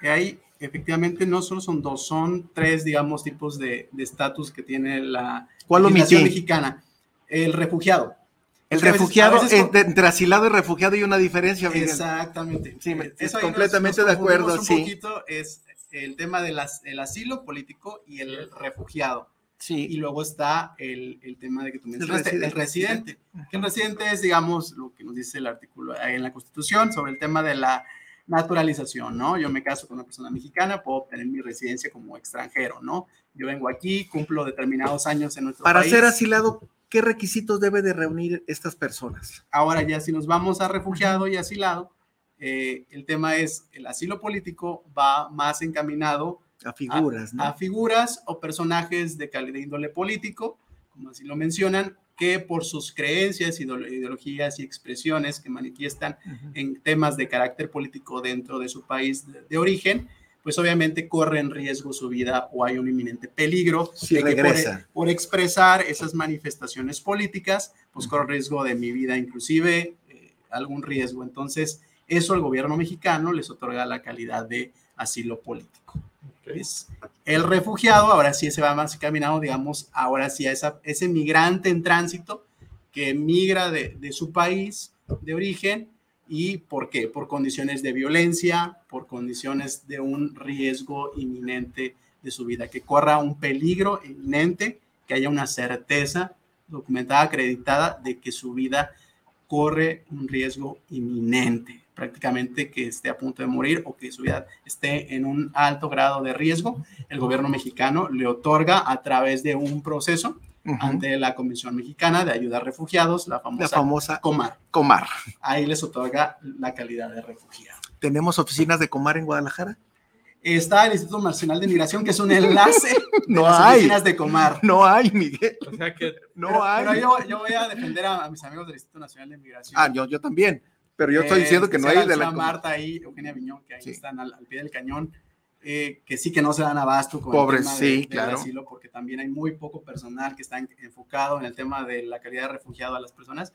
hay efectivamente no solo son dos, son tres, digamos, tipos de de estatus que tiene la ¿Cuál legislación mexicana. El refugiado. El Es veces- refugiado, veces entre, entre asilado y refugiado hay una diferencia, Miguel. Exactamente. Sí, Eh, ahí completamente nos- nos de acuerdo, sí. Un poquito es el tema del as- el asilo político y el refugiado. Y Sí, luego está el, el tema de que tú mencionaste, el residente. residente. Que el residente es, digamos, lo que nos dice el artículo en la Constitución sobre el tema de la naturalización, ¿no? Yo me caso con una persona mexicana, puedo obtener mi residencia como extranjero, ¿no? Yo vengo aquí, cumplo determinados años en nuestro para país. ser asilado, ¿qué requisitos debe de reunir estas personas? Ahora ya si nos vamos a refugiado y asilado, eh, el tema es el asilo político va más encaminado A figuras, ¿no? a figuras o personajes de calidad de índole político, como así lo mencionan, que por sus creencias, ideolo- ideologías y expresiones que manifiestan en temas de carácter político dentro de su país de, de origen, pues obviamente corre en riesgo su vida o hay un inminente peligro Si de que por- regresa. por, expresar esas manifestaciones políticas, pues corre riesgo de mi vida, inclusive eh, algún riesgo. Entonces, eso al gobierno mexicano les otorga la calidad de asilo político. Es el refugiado, ahora sí se va más caminado, digamos, ahora sí a esa, ese migrante en tránsito que migra de, de su país de origen y por qué? Por condiciones de violencia, por condiciones de un riesgo inminente de su vida, que corra un peligro inminente, que haya una certeza documentada, acreditada de que su vida corre un riesgo inminente, prácticamente que esté a punto de morir o que su vida esté en un alto grado de riesgo, el gobierno mexicano le otorga a través de un proceso Ante la Comisión Mexicana de Ayuda a Refugiados, la famosa, La famosa COMAR. Comar. Ahí les otorga la calidad de refugiado. ¿Tenemos oficinas de Comar en Guadalajara? Está el Instituto Nacional de Migración, que es un enlace No de las hay. oficinas de Comar. No hay, Miguel. O sea que No pero, hay. pero yo, yo voy a defender a, a mis amigos del Instituto Nacional de Migración. Ah, yo, yo también. Pero yo estoy Eh, diciendo que no hay de la Marta ahí, Eugenia Viñón, que ahí Sí. están al, al pie del cañón, eh, que sí que no se dan abasto con Pobres, el tema de- sí, del claro. asilo, porque también hay muy poco personal que está en- enfocado en el tema de la calidad de refugiado a las personas.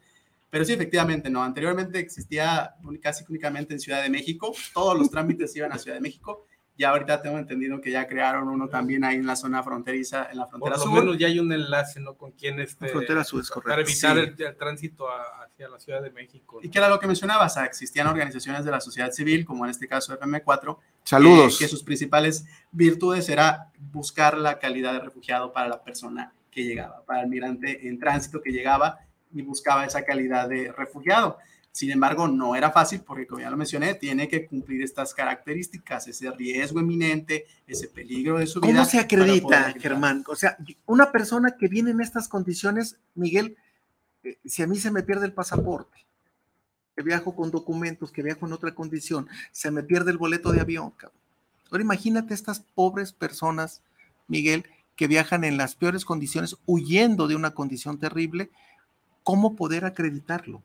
Pero sí, efectivamente, no. Anteriormente existía casi únicamente en Ciudad de México. Todos los trámites iban a Ciudad de México. Ya ahorita tengo entendido que ya crearon uno también ahí en la zona fronteriza, en la por frontera lo sur. menos ya hay un enlace, ¿no? Con quien este, frontera sur, es correcto. para evitar Sí. el, el tránsito a- hacia la Ciudad de México. Y que era lo que mencionabas, existían organizaciones de la sociedad civil, como en este caso FM4, Saludos. que, que sus principales virtudes era buscar la calidad de refugiado para la persona que llegaba, para el migrante en tránsito que llegaba y buscaba esa calidad de refugiado. Sin embargo, no era fácil porque, como ya lo mencioné, tiene que cumplir estas características, ese riesgo eminente, ese peligro de su vida. ¿Cómo se acredita. Germán? O sea, una persona que viene en estas condiciones, Miguel, eh, si a mí se me pierde el pasaporte, que viajo con documentos, que viajo en otra condición, se me pierde el boleto de avión, cabrón. Ahora imagínate estas pobres personas, Miguel, que viajan en las peores condiciones, huyendo de una condición terrible, ¿cómo poder acreditarlo?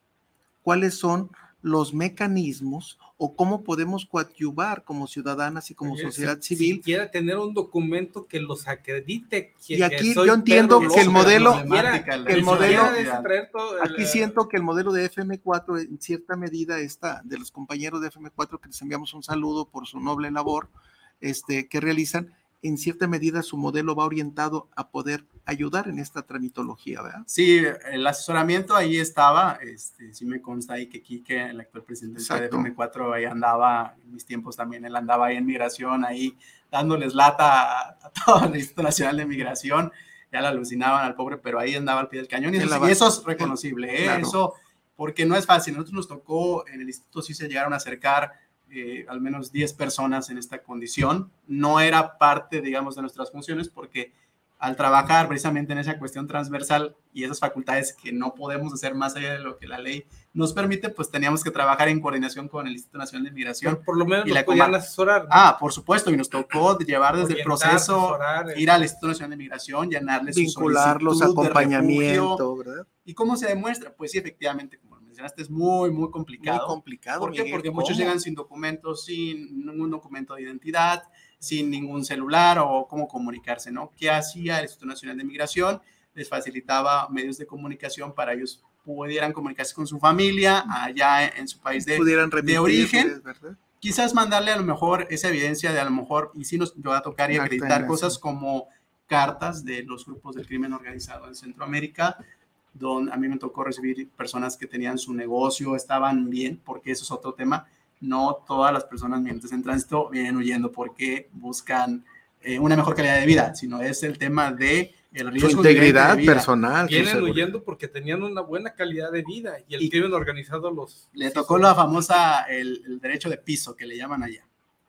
¿Cuáles son los mecanismos o cómo podemos coadyuvar como ciudadanas y como Oye, sociedad si- civil Si quiera tener un documento que los acredite. que- Y aquí yo entiendo Pedro que el modelo- que el modelo- Aquí siento que el modelo de FM4, en cierta medida, está de los compañeros de FM4, que les enviamos un saludo por su noble labor este, que realizan, en cierta medida su modelo va orientado a poder ayudar en esta tramitología, ¿verdad? Sí, el asesoramiento ahí estaba, este, sí me consta ahí que Quique, el actual presidente del FM4, ahí andaba, en mis tiempos también, él andaba ahí en migración, ahí dándoles lata a, todo el Instituto Nacional de Migración, ya le alucinaban al pobre, pero ahí andaba al pie del cañón, y eso, es reconocible, ¿eh? eso, porque no es fácil, nosotros nos tocó, en el instituto sí se llegaron a acercar eh, al menos 10 personas en esta condición. No era parte, digamos, de nuestras funciones porque al trabajar precisamente en esa cuestión transversal y esas facultades que no podemos hacer más allá de lo que la ley nos permite, pues teníamos que trabajar en coordinación con el Instituto Nacional de Migración. por lo menos y la podían asesorar. Ah, por supuesto, y nos tocó llevar desde el proceso, eh. ir al Instituto Nacional de Migración, llenarles vincularlos, acompañamiento, ¿verdad? ¿Y cómo se demuestra? Pues sí, efectivamente, es muy, muy complicado. Muy complicado. ¿Por qué? Porque muchos llegan sin documentos, sin ningún documento de identidad, sin ningún celular o cómo comunicarse, ¿no? ¿Qué hacía el Instituto Nacional de Migración? Les facilitaba medios de comunicación para ellos pudieran comunicarse con su familia allá en, su país de, de origen. Quizás mandarle a lo mejor esa evidencia de a lo mejor, y sí nos va a tocar y acreditar cosas como cartas de los grupos del crimen organizado en Centroamérica, donde a mí me tocó recibir personas que tenían su negocio, estaban bien, porque eso es otro tema. No todas las personas migrantes en tránsito vienen huyendo porque buscan eh, una mejor calidad de vida, sino es el tema de el riesgo su integridad personal. Vienen huyendo porque tenían una buena calidad de vida y el crimen organizado los... Le tocó la famosa, el, derecho de piso que le llaman allá.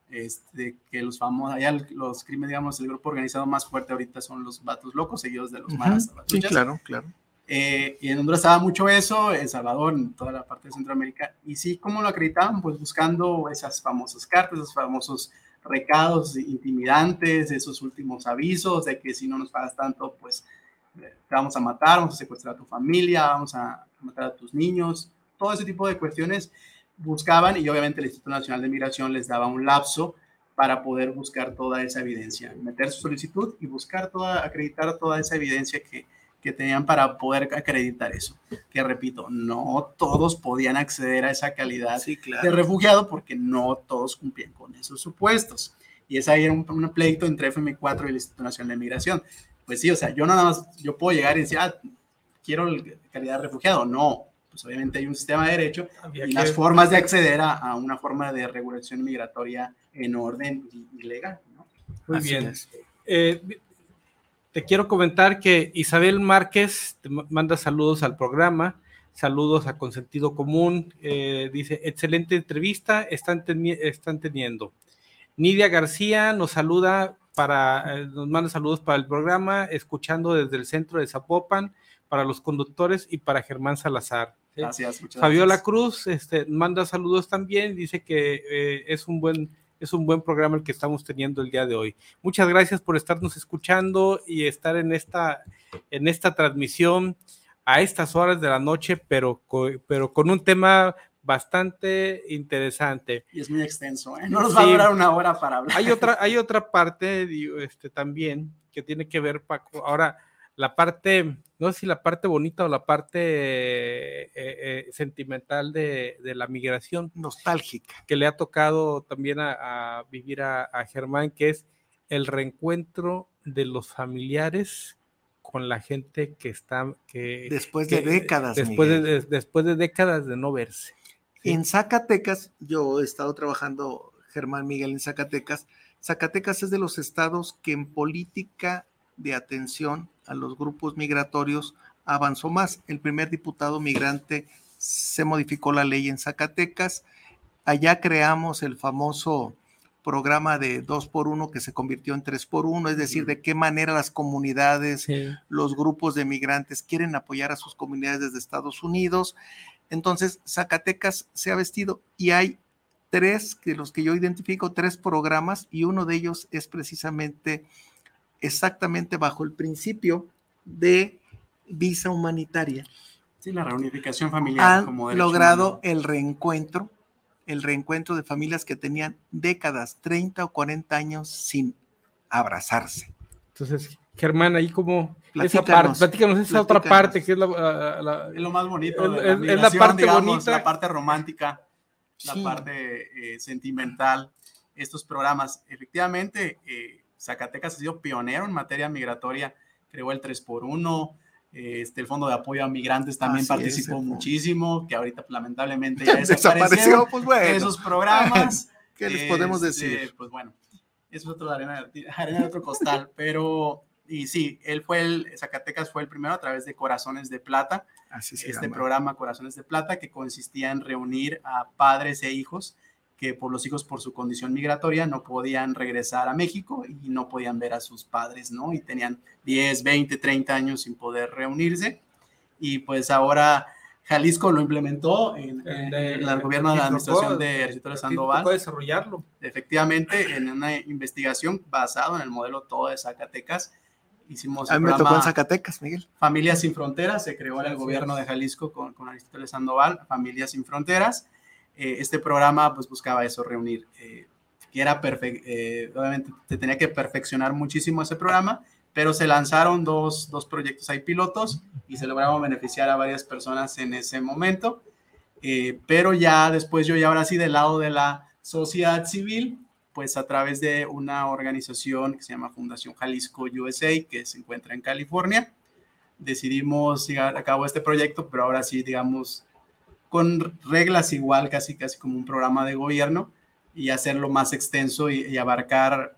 Este, que los famosos, allá los crímenes, digamos, el grupo organizado más fuerte ahorita son los vatos locos, seguidos de los maras. Sí, claro, claro. Eh, y en Honduras estaba mucho eso, en Salvador, en toda la parte de Centroamérica. Y sí, ¿cómo lo acreditaban? Pues buscando esas famosas cartas, esos famosos recados intimidantes, esos últimos avisos de que si no nos pagas tanto, pues eh, te vamos a matar, vamos a secuestrar a tu familia, vamos a matar a tus niños, todo ese tipo de cuestiones buscaban y obviamente el Instituto Nacional de Migración les daba un lapso para poder buscar toda esa evidencia, meter su solicitud y buscar toda, acreditar toda esa evidencia que, que tenían para poder acreditar eso. Que repito, no todos podían acceder a esa calidad de refugiado porque no todos cumplían con esos supuestos. Y es ahí un, un, pleito entre FM4 y el Instituto Nacional de Migración. Pues sí, o sea, yo nada más, yo puedo llegar y decir, ah, quiero calidad de refugiado. No, pues obviamente hay un sistema de derecho y las formas de acceder a, una forma de regulación migratoria en orden y, legal. ¿no? Muy bien. Eh, te quiero comentar que Isabel Márquez te manda saludos al programa, saludos a Consentido Común, eh, dice, excelente entrevista, están, están teniendo. Nidia García nos saluda para, eh, nos manda saludos para el programa, escuchando desde el centro de Zapopan, para los conductores y para Germán Salazar. Gracias. Fabiola Cruz este, manda saludos también, dice que eh, es un buen es un buen programa el que estamos teniendo el día de hoy. Muchas gracias por estarnos escuchando y estar en esta, en esta transmisión a estas horas de la noche, pero, pero con un tema bastante interesante. Y es muy extenso, ¿eh? No nos va a durar una hora para hablar. Hay otra, hay otra parte este, también que tiene que ver, Paco. Ahora, la parte, no sé si la parte bonita o la parte eh, eh, sentimental de, la migración. Nostálgica. Que le ha tocado también a, vivir a, Germán, que es el reencuentro de los familiares con la gente que está... Que, después de décadas. Después de, después de décadas de no verse. En Zacatecas, yo he estado trabajando, Germán Miguel, en Zacatecas. Zacatecas es de los estados que en política de atención a los grupos migratorios avanzó más. El primer diputado migrante se modificó la ley en Zacatecas. Allá creamos el famoso programa de dos por uno que se convirtió en tres por uno, es decir, de qué manera las comunidades, los grupos de migrantes quieren apoyar a sus comunidades desde Estados Unidos. Entonces, Zacatecas se ha vestido y hay tres, que los que yo identifico, tres programas y uno de ellos es precisamente exactamente bajo el principio de visa humanitaria. Sí, la reunificación familiar. Han logrado el reencuentro, el reencuentro de familias que tenían décadas, 30 o 40 años sin abrazarse. Entonces, Germán, ahí como esa parte, platícanos esa otra parte que es, la, es lo más bonito. es, la, parte bonita. La parte romántica, la parte eh, sentimental, estos programas. Efectivamente, eh, Zacatecas ha sido pionero en materia migratoria, creó el 3x1, este, el Fondo de Apoyo a Migrantes también participó muchísimo, que ahorita lamentablemente ya desapareció, pues bueno. esos programas. ¿Qué les podemos este, decir? Pues bueno, es otro arena, arena de otro costal, pero y sí, él fue el, Zacatecas fue el primero a través de Corazones de Plata, Así este programa Corazones de Plata que consistía en reunir a padres e hijos que por los hijos por su condición migratoria no podían regresar a México y no podían ver a sus padres, ¿no? Y tenían 10, 20, 30 años sin poder reunirse. Y pues ahora Jalisco lo implementó en, el, gobierno de la administración de Ercito Sandoval. Puede desarrollarlo. Efectivamente, en una investigación basada en el modelo todo de Zacatecas, hicimos. A mí me tocó en Zacatecas, Miguel. Familias sin Fronteras, se creó en el gobierno de Jalisco con, con Aristóteles Sandoval, Familias sin Fronteras eh, este programa pues buscaba eso, reunir, eh, que era perfecto, eh, obviamente se tenía que perfeccionar muchísimo ese programa, pero se lanzaron dos, dos proyectos ahí pilotos y se lograron beneficiar a varias personas en ese momento, pero ya después yo ya ahora sí del lado de la sociedad civil, pues a través de una organización que se llama Fundación Jalisco USA, que se encuentra en California, decidimos llevar a cabo este proyecto, pero ahora sí, digamos, con reglas igual, casi casi como un programa de gobierno, y hacerlo más extenso y, abarcar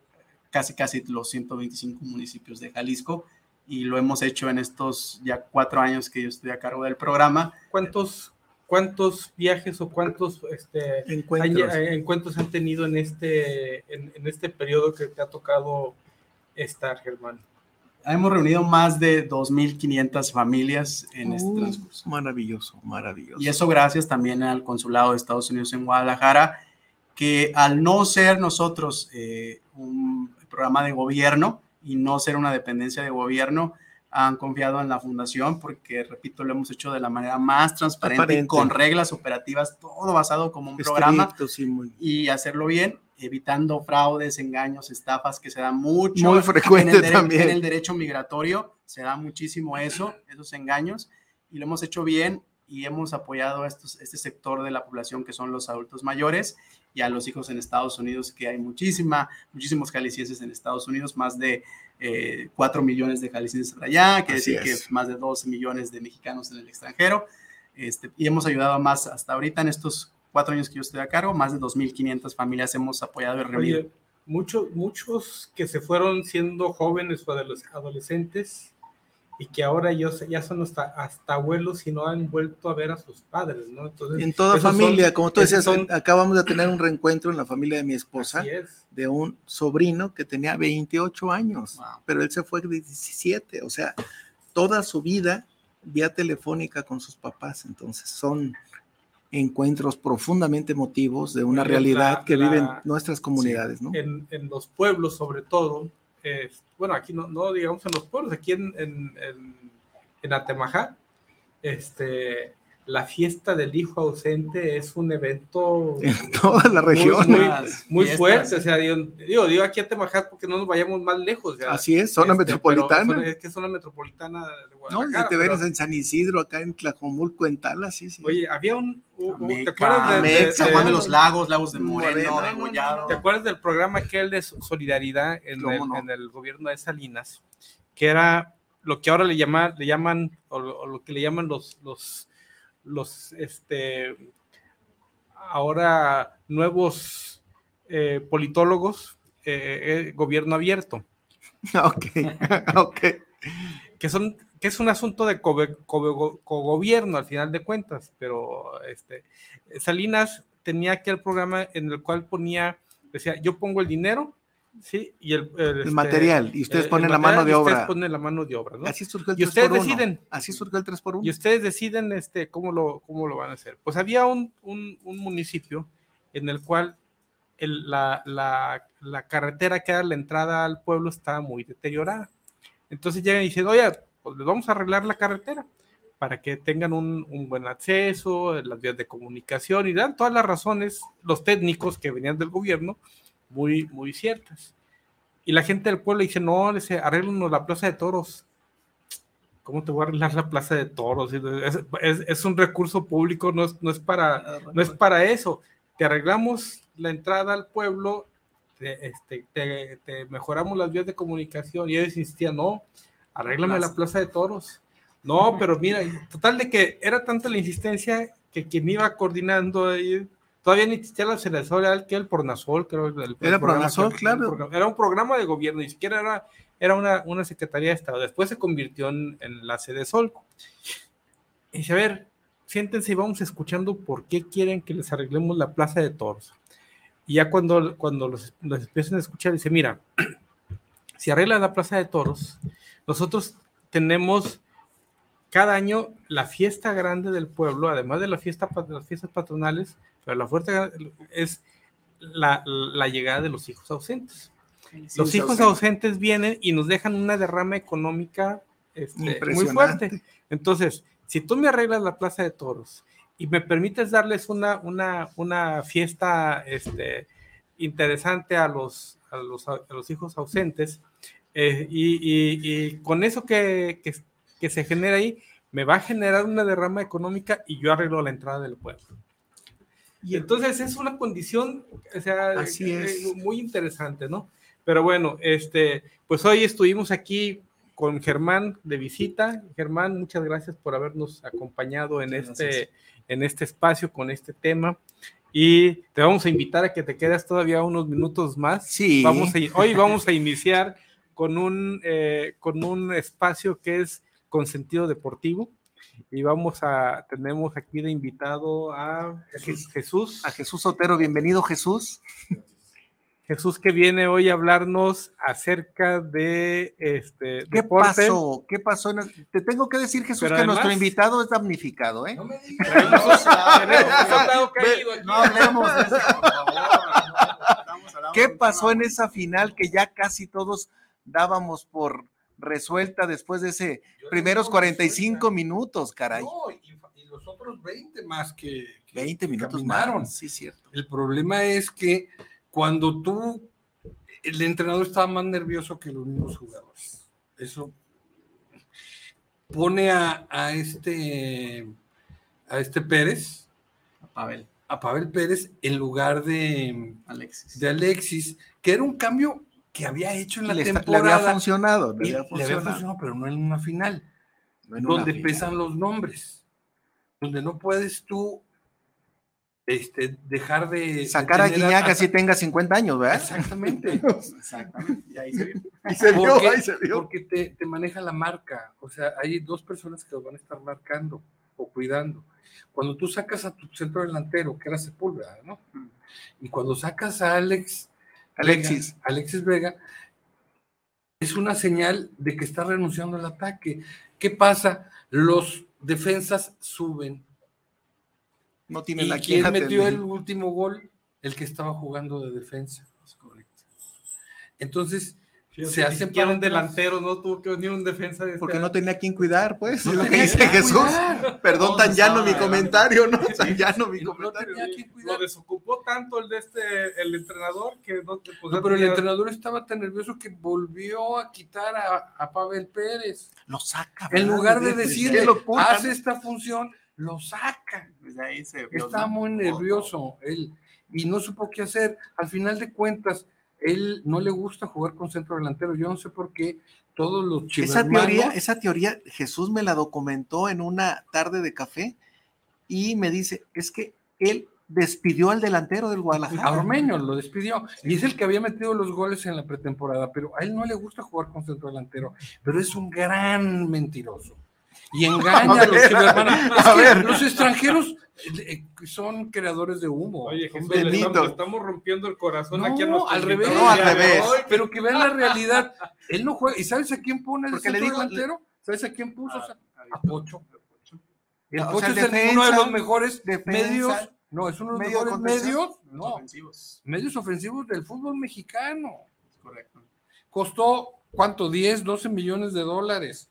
casi casi los 125 municipios de Jalisco. Y lo hemos hecho en estos ya cuatro años que yo estoy a cargo del programa. ¿Cuántos, cuántos viajes o cuántos este, encuentros. Eh, encuentros han tenido en este, en, en este periodo que te ha tocado estar, Germán? Hemos reunido más de 2.500 familias en este transcurso. Maravilloso, maravilloso. Y eso gracias también al Consulado de Estados Unidos en Guadalajara, que al no ser nosotros eh, un programa de gobierno y no ser una dependencia de gobierno, han confiado en la fundación porque, repito, lo hemos hecho de la manera más transparente, con reglas operativas, todo basado como un programa y hacerlo bien evitando fraudes, engaños, estafas que se dan mucho. Muy frecuente en el, también. En el derecho migratorio se da muchísimo eso, esos engaños, y lo hemos hecho bien y hemos apoyado a estos, este sector de la población que son los adultos mayores y a los hijos en Estados Unidos, que hay muchísima, muchísimos jaliscienses en Estados Unidos, más de eh, 4 millones de jaliscienses allá, que decir que más de 12 millones de mexicanos en el extranjero. Este, y hemos ayudado más hasta ahorita en estos cuatro años que yo estoy a cargo, más de 2.500 familias hemos apoyado y reunido. muchos, muchos que se fueron siendo jóvenes o adolescentes y que ahora ellos ya son hasta, hasta abuelos y no han vuelto a ver a sus padres, ¿no? Entonces, en toda familia, como tú decías, acabamos de tener un reencuentro en la familia de mi esposa de un sobrino que tenía 28 años, pero él se fue de 17, o sea, toda su vida vía telefónica con sus papás, entonces son encuentros profundamente emotivos de una realidad que viven nuestras comunidades, ¿no? En, en, los pueblos, sobre todo, bueno, aquí no, digamos en los pueblos, aquí en, en, en, en Atemajá, este, la fiesta del hijo ausente es un evento en toda la región muy, fuerte. O sea, digo, digo, aquí a Temajat porque no nos vayamos más lejos. Así es, zona este, metropolitana. es que es zona metropolitana de Guadalajara. No, si te verás en San Isidro, acá en Tlajomulco, en Tala, sí, sí. Oye, había un. ¿Te acuerdas de, San Juan de los Lagos, Lagos de Moreno, de Gollado? ¿Te acuerdas del programa aquel de solidaridad en, el, en el gobierno de Salinas? Que era lo que ahora le, llama, le llaman, o, o lo que le llaman los, los los este, ahora nuevos eh, politólogos, eh, eh, gobierno abierto. Ok, ok. Que, son, que es un asunto de cogobierno al final de cuentas, pero este, Salinas tenía aquel programa en el cual ponía, decía, yo pongo el dinero, Sí, y el, el, este, material, y ustedes ponen la mano de obra. Ustedes ponen la mano de obra, ¿no? Así surgió el y ustedes deciden. Así surgió el 3 por 1 Y ustedes deciden este, cómo, lo, cómo lo van a hacer. Pues había un, un, un municipio en el cual el, la, la, la, carretera que da la entrada al pueblo estaba muy deteriorada. Entonces llegan y dicen, oye, pues les vamos a arreglar la carretera para que tengan un, un, buen acceso, las vías de comunicación y dan todas las razones, los técnicos que venían del gobierno, muy, muy ciertas. Y la gente del pueblo dice, no, dice, arreglenos la plaza de toros. ¿Cómo te voy a arreglar la plaza de toros? Es, es, es un recurso público, no es, no, es para, no es para eso. Te arreglamos la entrada al pueblo, te, este, te, te mejoramos las vías de comunicación. Y ellos insistían, no, arréglame la plaza de toros. No, pero mira, total de que era tanta la insistencia que quien iba coordinando ahí, todavía ni existía la Ceresol, que el Pornasol, creo. El, el Era Pornasol, claro. Era un programa de gobierno, ni siquiera era, era una, una Secretaría de Estado. Después se convirtió en, en la Cedesol. Y dice, a ver, siéntense y vamos escuchando por qué quieren que les arreglemos la plaza de toros. Y ya cuando, cuando los, los empiezan a escuchar, dice, mira, si arreglan la plaza de toros, nosotros tenemos cada año la fiesta grande del pueblo, además de la fiesta, las fiestas patronales, pero la fuerza es la, la llegada de los hijos ausentes. Los hijos ausentes vienen y nos dejan una derrama económica este, muy fuerte. Entonces, si tú me arreglas la plaza de toros y me permites darles una, una, una fiesta este, interesante a los, a los, a los hijos ausentes, eh, y, y- y con eso que, que, que se genera ahí, me va a generar una derrama económica y yo arreglo la entrada del pueblo. Y entonces es una condición, o sea, Así eh, es. muy interesante, ¿no? Pero bueno, este, pues hoy estuvimos aquí con Germán de visita. Germán, muchas gracias por habernos acompañado en Muchas este, gracias. en este espacio con este tema. Y te vamos a invitar a que te quedes todavía unos minutos más. Sí. Vamos a, hoy vamos a iniciar con un, eh, con un espacio que es con sentido deportivo. Y vamos a, tenemos aquí de invitado a Jesús. Jesús. A Jesús Sotero, bienvenido Jesús. Jesús que viene hoy a hablarnos acerca de este ¿Qué deporte. pasó? ¿Qué pasó? en el- Te tengo que decir, Jesús, Pero que nuestro además- invitado es damnificado, ¿eh? No me digas. No hablemos de eso, por favor. ¿Qué pasó en esa final que ya casi todos dábamos por resuelta después de ese Yo primeros digo 45 resuelta. minutos, caray? No, y, y los otros 20 más que, que- 20 que minutos caminaron. más. Sí, cierto. El problema es que cuando tú, el entrenador estaba más nervioso que los mismos jugadores. Eso pone a, a este a este Pérez, Pavel, a Pavel Pérez, en lugar de, Alexis. de Alexis, que era un cambio que había hecho en la Le, está- le temporada. había funcionado. Le y había le había funcionado. pero no en una final. No en una donde final. pesan los nombres, donde no puedes tú este, dejar de Sacar de a Guiñac así tenga 50 años, ¿verdad? Exactamente, Exactamente. Y ahí se vio. Y se vio, porque, ahí se vio. porque te, te maneja la marca, o sea, hay dos personas que lo van a estar marcando o cuidando. Cuando tú sacas a tu centro delantero, que era Sepúlveda, ¿no? Y cuando sacas a Alex, Alexis. Vega, Alexis Vega, es una señal de que está renunciando al ataque. ¿Qué pasa? Los defensas suben. No tienen ¿Y a quién quién metió el último gol? El que estaba jugando de defensa. Entonces, Fíjate, se siquiera para un delantero, no tuvo que venir un defensa de Porque este- no tenía a quien cuidar, pues. No es lo que dice Jesús. cuidar. Perdón, tan llano mi comentario, ¿no? Tan llano mi comentario. lo desocupó tanto el de este el entrenador que no pues, No, no pero el entrenador estaba tan nervioso que volvió a quitar a, a Pavel Pérez. Lo saca. En lugar de decirle, ¿no? esta función, lo saca. Desde ahí se vio. Está ¿no? muy nervioso él y no supo qué hacer. Al final de cuentas, él no le gusta jugar con centro delantero. Yo no sé por qué todos los Esa chivermanos- teoría, esa teoría, Jesús me la documentó en una tarde de café y me dice, es que él despidió al delantero del a Guadalajara. Ormeño lo despidió y es el que había metido los goles en la pretemporada, pero a él no le gusta jugar con centro delantero, pero es un gran mentiroso y engaña a, A los ver. los extranjeros eh, son creadores de humo. Oye, Jesús, le Benito. estamos, le estamos rompiendo el corazón aquí a No, nuestro al revés. No, al revés. Pero que vean la realidad. Él no juega. ¿Y sabes a quién pone el Porque le centro digo- delantero? ¿Sabes a quién puso? Ah, a Pocho. El O Pocho sea, es el- defensa, uno de los mejores defensa, medios. No, es uno de los medio mejores medios. No, Ofensivos. medios ofensivos del fútbol mexicano. Correcto. Costó, ¿cuánto? 10, 12 millones de dólares.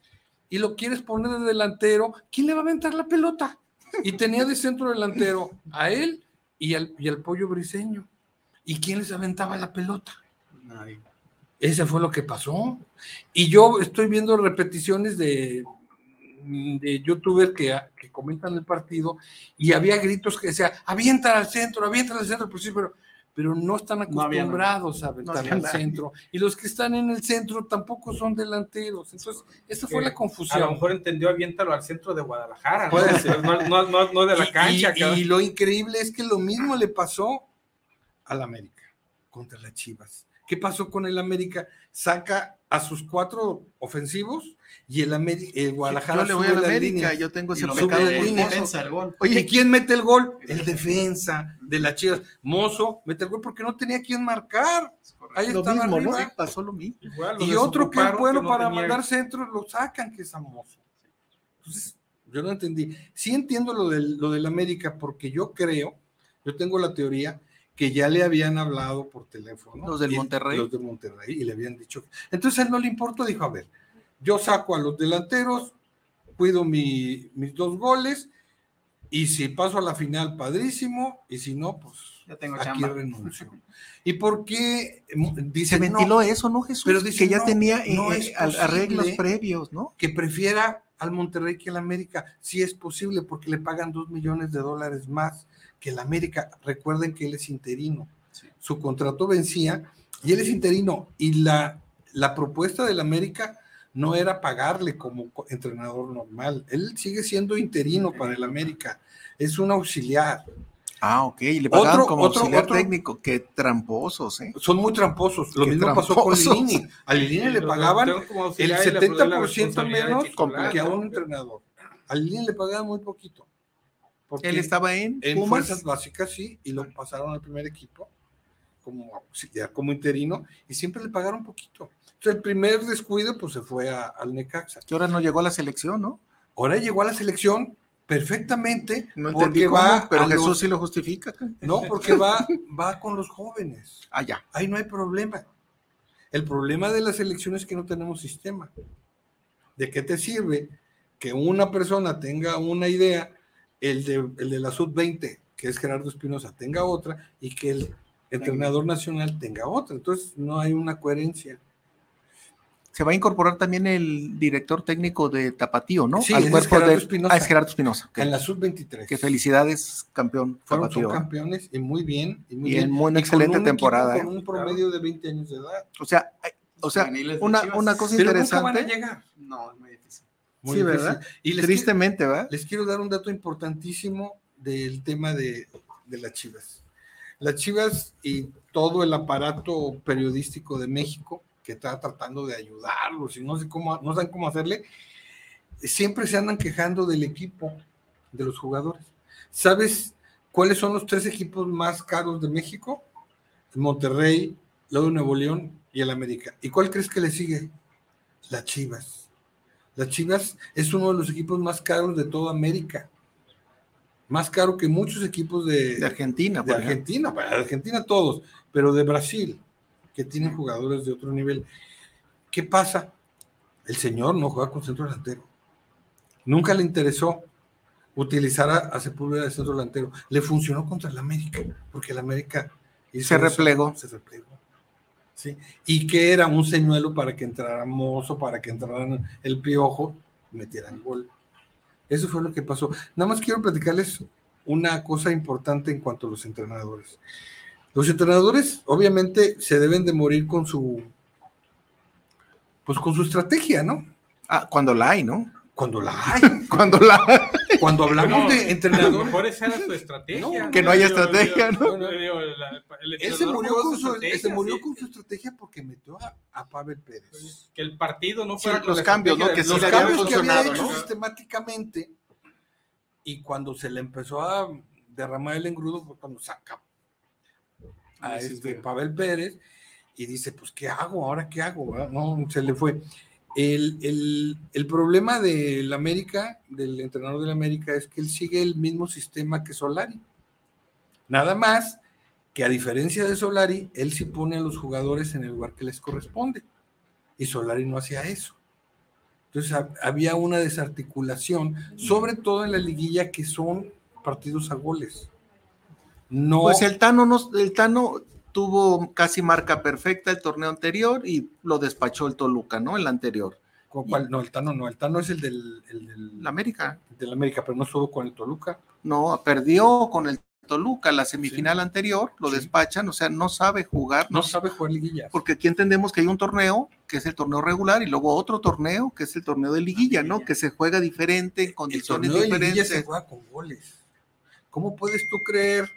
Y lo quieres poner de delantero. ¿Quién le va a aventar la pelota? Y tenía de centro delantero a él y al, y al pollo briseño. ¿Y quién les aventaba la pelota? Nadie. Ese fue lo que pasó. Y yo estoy viendo repeticiones de, de youtubers que, que comentan el partido y había gritos que decían, avientan al centro, avientan al centro, pues sí, pero, pero no están No había, no. acostumbrados a aventar al centro. Y los que están en el centro tampoco son delanteros. Entonces, esa fue la A lo confusión. mejor entendió aviéntalo al centro de Guadalajara. ¿no? Puede ser. De la Y- cancha. y lo increíble es que lo mismo le pasó al América contra las Chivas. ¿Qué pasó con el América? Saca a sus cuatro ofensivos y el, Ameri- el Guadalajara Yo le voy a sube la América, líneas. yo tengo Y ese pecado de línea. defensa el gol. Oye, ¿y quién mete el gol? El defensa de las Chivas. Mozo mete el gol porque no tenía quien marcar. Ahí Lo mismo, ¿no? Pasó lo mismo. Igual, lo Y otro que es bueno no para tenía- mandar centros, lo sacan, que es Amoso. Entonces, yo no entendí. Sí entiendo lo del, lo del América, porque yo creo, yo tengo la teoría que ya le habían hablado por teléfono. Los del y- Monterrey. Los del Monterrey, y le habían dicho. Entonces a él no le importó, dijo, a ver, yo saco a los delanteros, cuido mi- mis dos goles, y si paso a la final, padrísimo, y si no, pues Ya tengo aquí chamba. renuncio. ¿Y por qué? Se Dice, ventiló eso, ¿no, Jesús? pero dice, que ya no, tenía eh, no eh, arreglos previos, ¿no? que prefiera al Monterrey que al América. Sí es posible porque le pagan dos millones de dólares más que el América. Recuerden que él es interino. Sí. Su contrato vencía y él es interino. Y la, la propuesta del América no era pagarle como co- entrenador normal. Él sigue siendo interino para el América. Es un auxiliar. Ah, ok, y le pagaron Otro- como otro- auxiliar otro- técnico. Qué tramposos, ¿eh? Son muy tramposos. Lo Qué mismo pasó con. Lilini. A Lilini le pagaban el auxiliar y le aprobé la 70% responsabilidad de menos titular, que a un entrenador. A Lilini le pagaban muy poquito. Porque Él estaba en, en Pumas. fuerzas básicas, sí, y lo pasaron al primer equipo como auxiliar, como interino, y siempre le pagaron poquito. Entonces, el primer descuido, pues se fue a- al Necaxa. que ahora no llegó a la selección, ¿no? Ahora llegó a la selección perfectamente, No porque entendí cómo, va, pero Jesús los- sí lo justifica. no, porque va, va con los jóvenes. Ah, ya. Ahí no hay problema. El problema de la selección es que no tenemos sistema. ¿De qué te sirve que una persona tenga una idea, el de, el de la sub-20, que es Gerardo Espinosa, tenga otra, y que el entrenador nacional tenga otra? Entonces no hay una coherencia. Se va a incorporar también el director técnico de Tapatío, ¿no? Sí, Al es cuerpo Gerardo de- Espinosa. Ah, es Gerardo Espinosa. En la sub-23. Que felicidades, campeón Fueron Tapatío. ¿eh? campeones y muy bien. Y, muy Y en muy Y con excelente un temporada, Con ¿eh? un promedio de 20 años de edad. O sea, o sea, una, una cosa Pero nunca van a interesante. llegar. No, es muy difícil. Muy Sí, difícil. ¿verdad? Y quiero- Tristemente, ¿verdad? Les quiero dar un dato importantísimo del tema de, de las Chivas. Las Chivas y todo el aparato periodístico de México que está tratando de ayudarlos y no sé cómo, no saben cómo hacerle, siempre se andan quejando del equipo, de los jugadores. ¿Sabes cuáles son los tres equipos más caros de México? Monterrey, luego Nuevo León y el América. ¿Y cuál crees que le sigue? Las Chivas. Las Chivas es uno de los equipos más caros de toda América. Más caro que muchos equipos de, De Argentina, de. Argentina, para Argentina todos, pero de Brasil, que tienen jugadores de otro nivel. ¿Qué pasa? El señor no juega con centro delantero. Nunca le interesó utilizar a, a Sepúlveda de centro delantero. Le funcionó contra el América, porque el América Se eso, replegó. Se replegó. ¿sí? Y que era un señuelo para que entrara Mozo, para que entraran el Piojo, metieran gol. Eso fue lo que pasó. Nada más quiero platicarles una cosa importante en cuanto a los entrenadores. Los entrenadores obviamente se deben de morir con su pues con su estrategia, ¿no? Ah, cuando la hay, ¿no? Cuando la hay. Cuando la hay. Cuando hablamos Bueno, de A lo entrenador, mejor esa era su estrategia. No, que no haya Digo, estrategia, digo, ¿no? digo, la- el él se entrenador murió, con su, murió sí. con su estrategia porque metió a, a Pavel Pérez. Que el partido no Sí, fuera con los cambios, ¿no? Que sí Los cambios que había hecho ¿no? sistemáticamente y cuando se le empezó a derramar el engrudo fue cuando saca a este. Pavel Pérez y dice, pues, ¿qué hago? ¿Ahora qué hago? No, se le fue. El, el- el problema del América, del entrenador del América, es que él sigue el mismo sistema que Solari. Nada más que a diferencia de Solari, él sí pone a los jugadores en el lugar que les corresponde. Y Solari no hacía eso. Entonces ha- había una desarticulación, sobre todo en la liguilla, que son partidos a goles. No, Pues el Tano, no, el Tano tuvo casi marca perfecta el torneo anterior y lo despachó el Toluca, ¿no? El anterior. ¿con cuál? no, el Tano no, el Tano es el del, el del, La América. del América, pero no solo con el Toluca. No, perdió con el Toluca, la semifinal anterior, lo Sí. despachan, o sea, no sabe jugar, No no sabe jugar liguilla. porque aquí entendemos que hay un torneo que es el torneo regular y luego otro torneo que es el torneo de liguilla, ¿no? Que se juega diferente, en El condiciones torneo de liguilla diferentes. se juega con goles. ¿Cómo puedes tú creer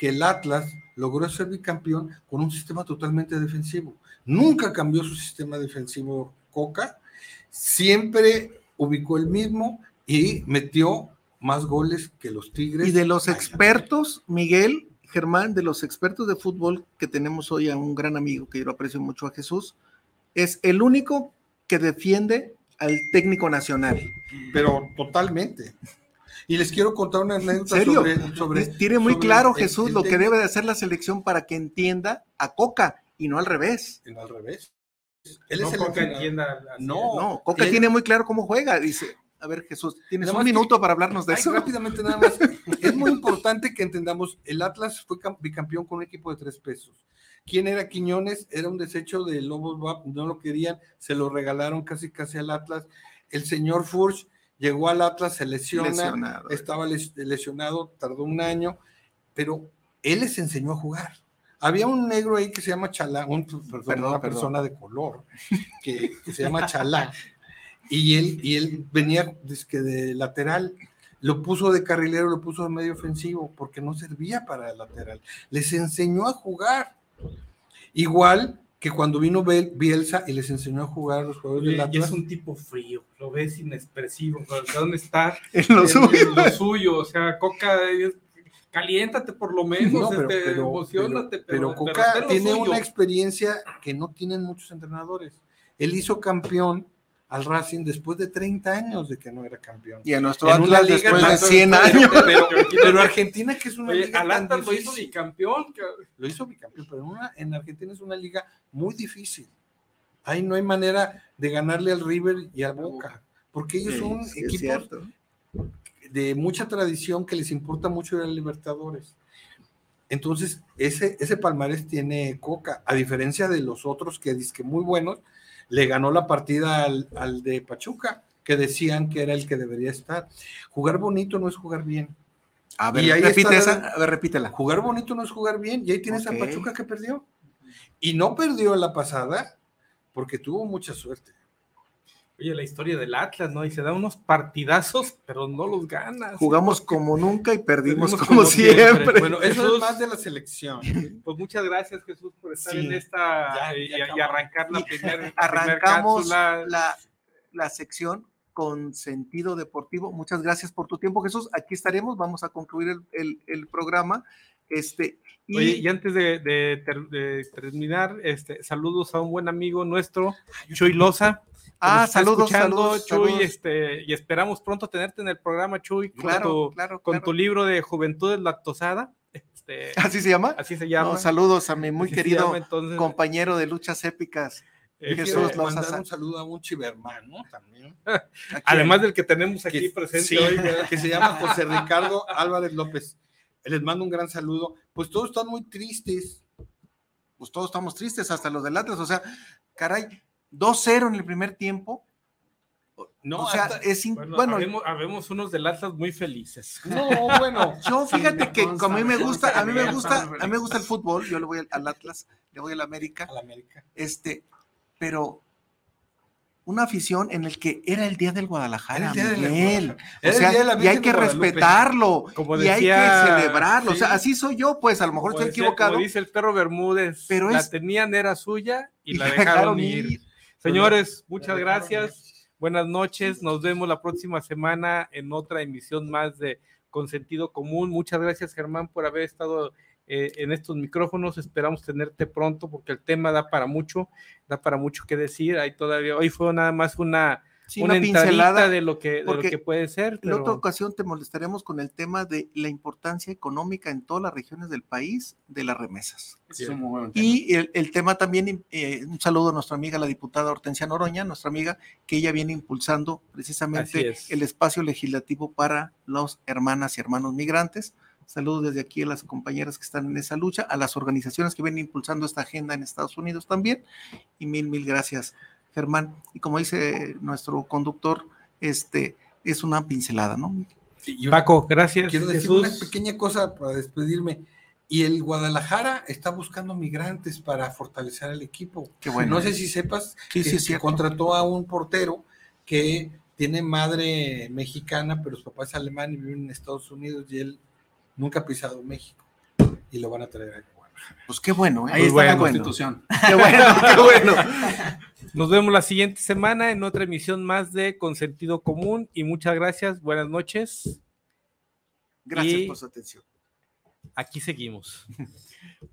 que el Atlas logró ser bicampeón con un sistema totalmente defensivo? Nunca cambió su sistema defensivo Coca, siempre ubicó el mismo y metió más goles que los Tigres. Y de los expertos, Miguel, Germán, de los expertos de fútbol que tenemos hoy a un gran amigo que yo lo aprecio mucho a Jesús, es el único que defiende al técnico nacional. Pero totalmente. Y les quiero contar una anécdota ¿En serio? sobre, sobre- Tiene muy sobre claro el- Jesús el lo que debe de hacer la selección para que entienda a Coca y no al revés. En al revés. Él No es el Coca entienda. No, No, Coca él- tiene muy claro cómo juega. Dice, a ver Jesús, tienes un que- minuto para hablarnos de Ay, eso. rápidamente nada más. Es muy importante que entendamos, el Atlas fue cam- bicampeón con un equipo de tres pesos. ¿Quién era Quiñones? Era un desecho de Lobos no lo querían, se lo regalaron casi casi al Atlas. El señor Furch llegó al Atlas, se lesiona, Lesionado. estaba les- lesionado, tardó un año, pero él les enseñó a jugar. Había un negro ahí que se llama Chalá, un, perdón, Perdón, una perdón. persona de color, que, que se llama Chalá, y él, y él venía dizque de lateral, lo puso de carrilero, lo puso de medio ofensivo, porque no servía para el lateral. Les enseñó a jugar. Igual que cuando vino Bielsa y les enseñó a jugar a los jugadores del y es Atlas. un tipo frío, lo ves inexpresivo. pero ¿Dónde está? En lo En- suyo. en lo suyo, o sea, Coca, es- caliéntate por lo menos, No, pero, este, pero- emocionate. pero- pero pero Coca tiene suyo. una experiencia que no tienen muchos entrenadores. Él hizo campeón al Racing después de 30 años de que no era campeón. Y a nuestro En Atlas liga después de tanto- 100 pero- años. Pero, pero Argentina, que es una Oye, liga al tan Atlas lo hizo bicampeón. cabrón. lo hizo bicampeón, pero en, una- en Argentina es una liga muy difícil. Ahí no hay manera de ganarle al River y al Boca, porque ellos son Sí, equipos de mucha tradición que les importa mucho ir a Libertadores. Entonces, ese, ese palmarés tiene Coca, a diferencia de los otros que que muy buenos, le ganó la partida al, al de Pachuca, que decían que era el que debería estar. Jugar bonito no es jugar bien. A ver, Y ahí repite está- esa, a ver, repítela. Jugar bonito no es jugar bien, y ahí tienes a Pachuca que perdió. Y no perdió la pasada porque tuvo mucha suerte. Oye, la historia del Atlas, ¿no? Y se da unos partidazos, pero no los ganas. Jugamos como nunca y perdimos Perdimos como, como siempre. siempre. Bueno, eso Jesús. es más de la selección. Pues muchas gracias, Jesús, por estar Sí. en esta Ya, y, ya y acabamos. arrancar la primera Arrancamos la, la sección con sentido deportivo. Muchas gracias por tu tiempo, Jesús. Aquí estaremos. Vamos a concluir el, el- el programa. Este, y, Oye, y antes de, de ter- de terminar, este, saludos a un buen amigo nuestro, Chuy Loza. Ah, saludos, saludos, Chuy, saludos. este, y esperamos pronto tenerte en el programa, Chuy, con, Claro, tu, claro, con claro. tu libro de Juventudes Lactosada. Este, ¿Así se llama? así se llama. No, saludos a mi muy Así querido llama, entonces, compañero de luchas épicas. Quiero Jesús mandar un saludo a un chivermán, ¿no? También. Aquí Además del que tenemos aquí que, presente sí, hoy. ¿verdad? que se llama José Ricardo Álvarez López. Les mando un gran saludo. Pues todos están muy tristes. pues todos estamos tristes, hasta los del Atlas. O sea, caray, 2-0 en el primer tiempo. No, o sea, hasta- es in- Bueno, bueno, habemos, habemos unos del Atlas muy felices. no, bueno. yo fíjate que consta, como a mí me gusta, a mí me gusta, a mí me gusta el fútbol, yo le voy al, al Atlas, le voy al América, A la América. este, pero una afición en el que era el día del Guadalajara, Era el día del Miguel. Guadalajara. O el sea, día de la y hay que Guadalupe. respetarlo, Como y hay que celebrarlo. O sea, sí. así soy yo, pues a lo mejor Como estoy decía- equivocado. Como dice el perro Bermúdez, Pero la es- tenían, era suya y, y la la dejaron, dejaron ir. ir. Señores, muchas gracias. Buenas noches. Nos vemos la próxima semana en otra emisión más de Con Sentido Común. Muchas gracias, Germán, por haber estado eh, en estos micrófonos. Esperamos tenerte pronto porque el tema da para mucho, da para mucho que decir. Hay todavía, hoy fue nada más una, Sí, una, pincelada. de lo que, de lo porque que puede ser. En otra ocasión te molestaremos con el tema de la importancia económica en todas las regiones del país de las remesas. Es un muy buen tema. Y el, el tema también, eh, un saludo a nuestra amiga, la diputada Hortensia Noroña, nuestra amiga, que ella viene impulsando precisamente es. el espacio legislativo para los hermanas y hermanos migrantes. Saludos desde aquí a las compañeras que están en esa lucha, a las organizaciones que vienen impulsando esta agenda en Estados Unidos también. Y mil, mil gracias, Germán. Y como dice nuestro conductor, este es una pincelada, ¿no? Paco, gracias. quiero decir Jesús. una pequeña cosa para despedirme. Y el Guadalajara está buscando migrantes para fortalecer al equipo. Qué bueno. No sé si sepas Sí, que, sí, es que cierto. contrató a un portero que tiene madre mexicana, pero su papá es alemán y vive en Estados Unidos y él nunca ha pisado México. Y lo van a traer a Guadalajara. Pues qué bueno, ¿eh? Ahí Muy está bueno. la constitución. Qué bueno, qué bueno. Nos vemos la siguiente semana en otra emisión más de Con Sentido Común y muchas gracias. Buenas noches. Gracias Y- por su atención. Aquí seguimos.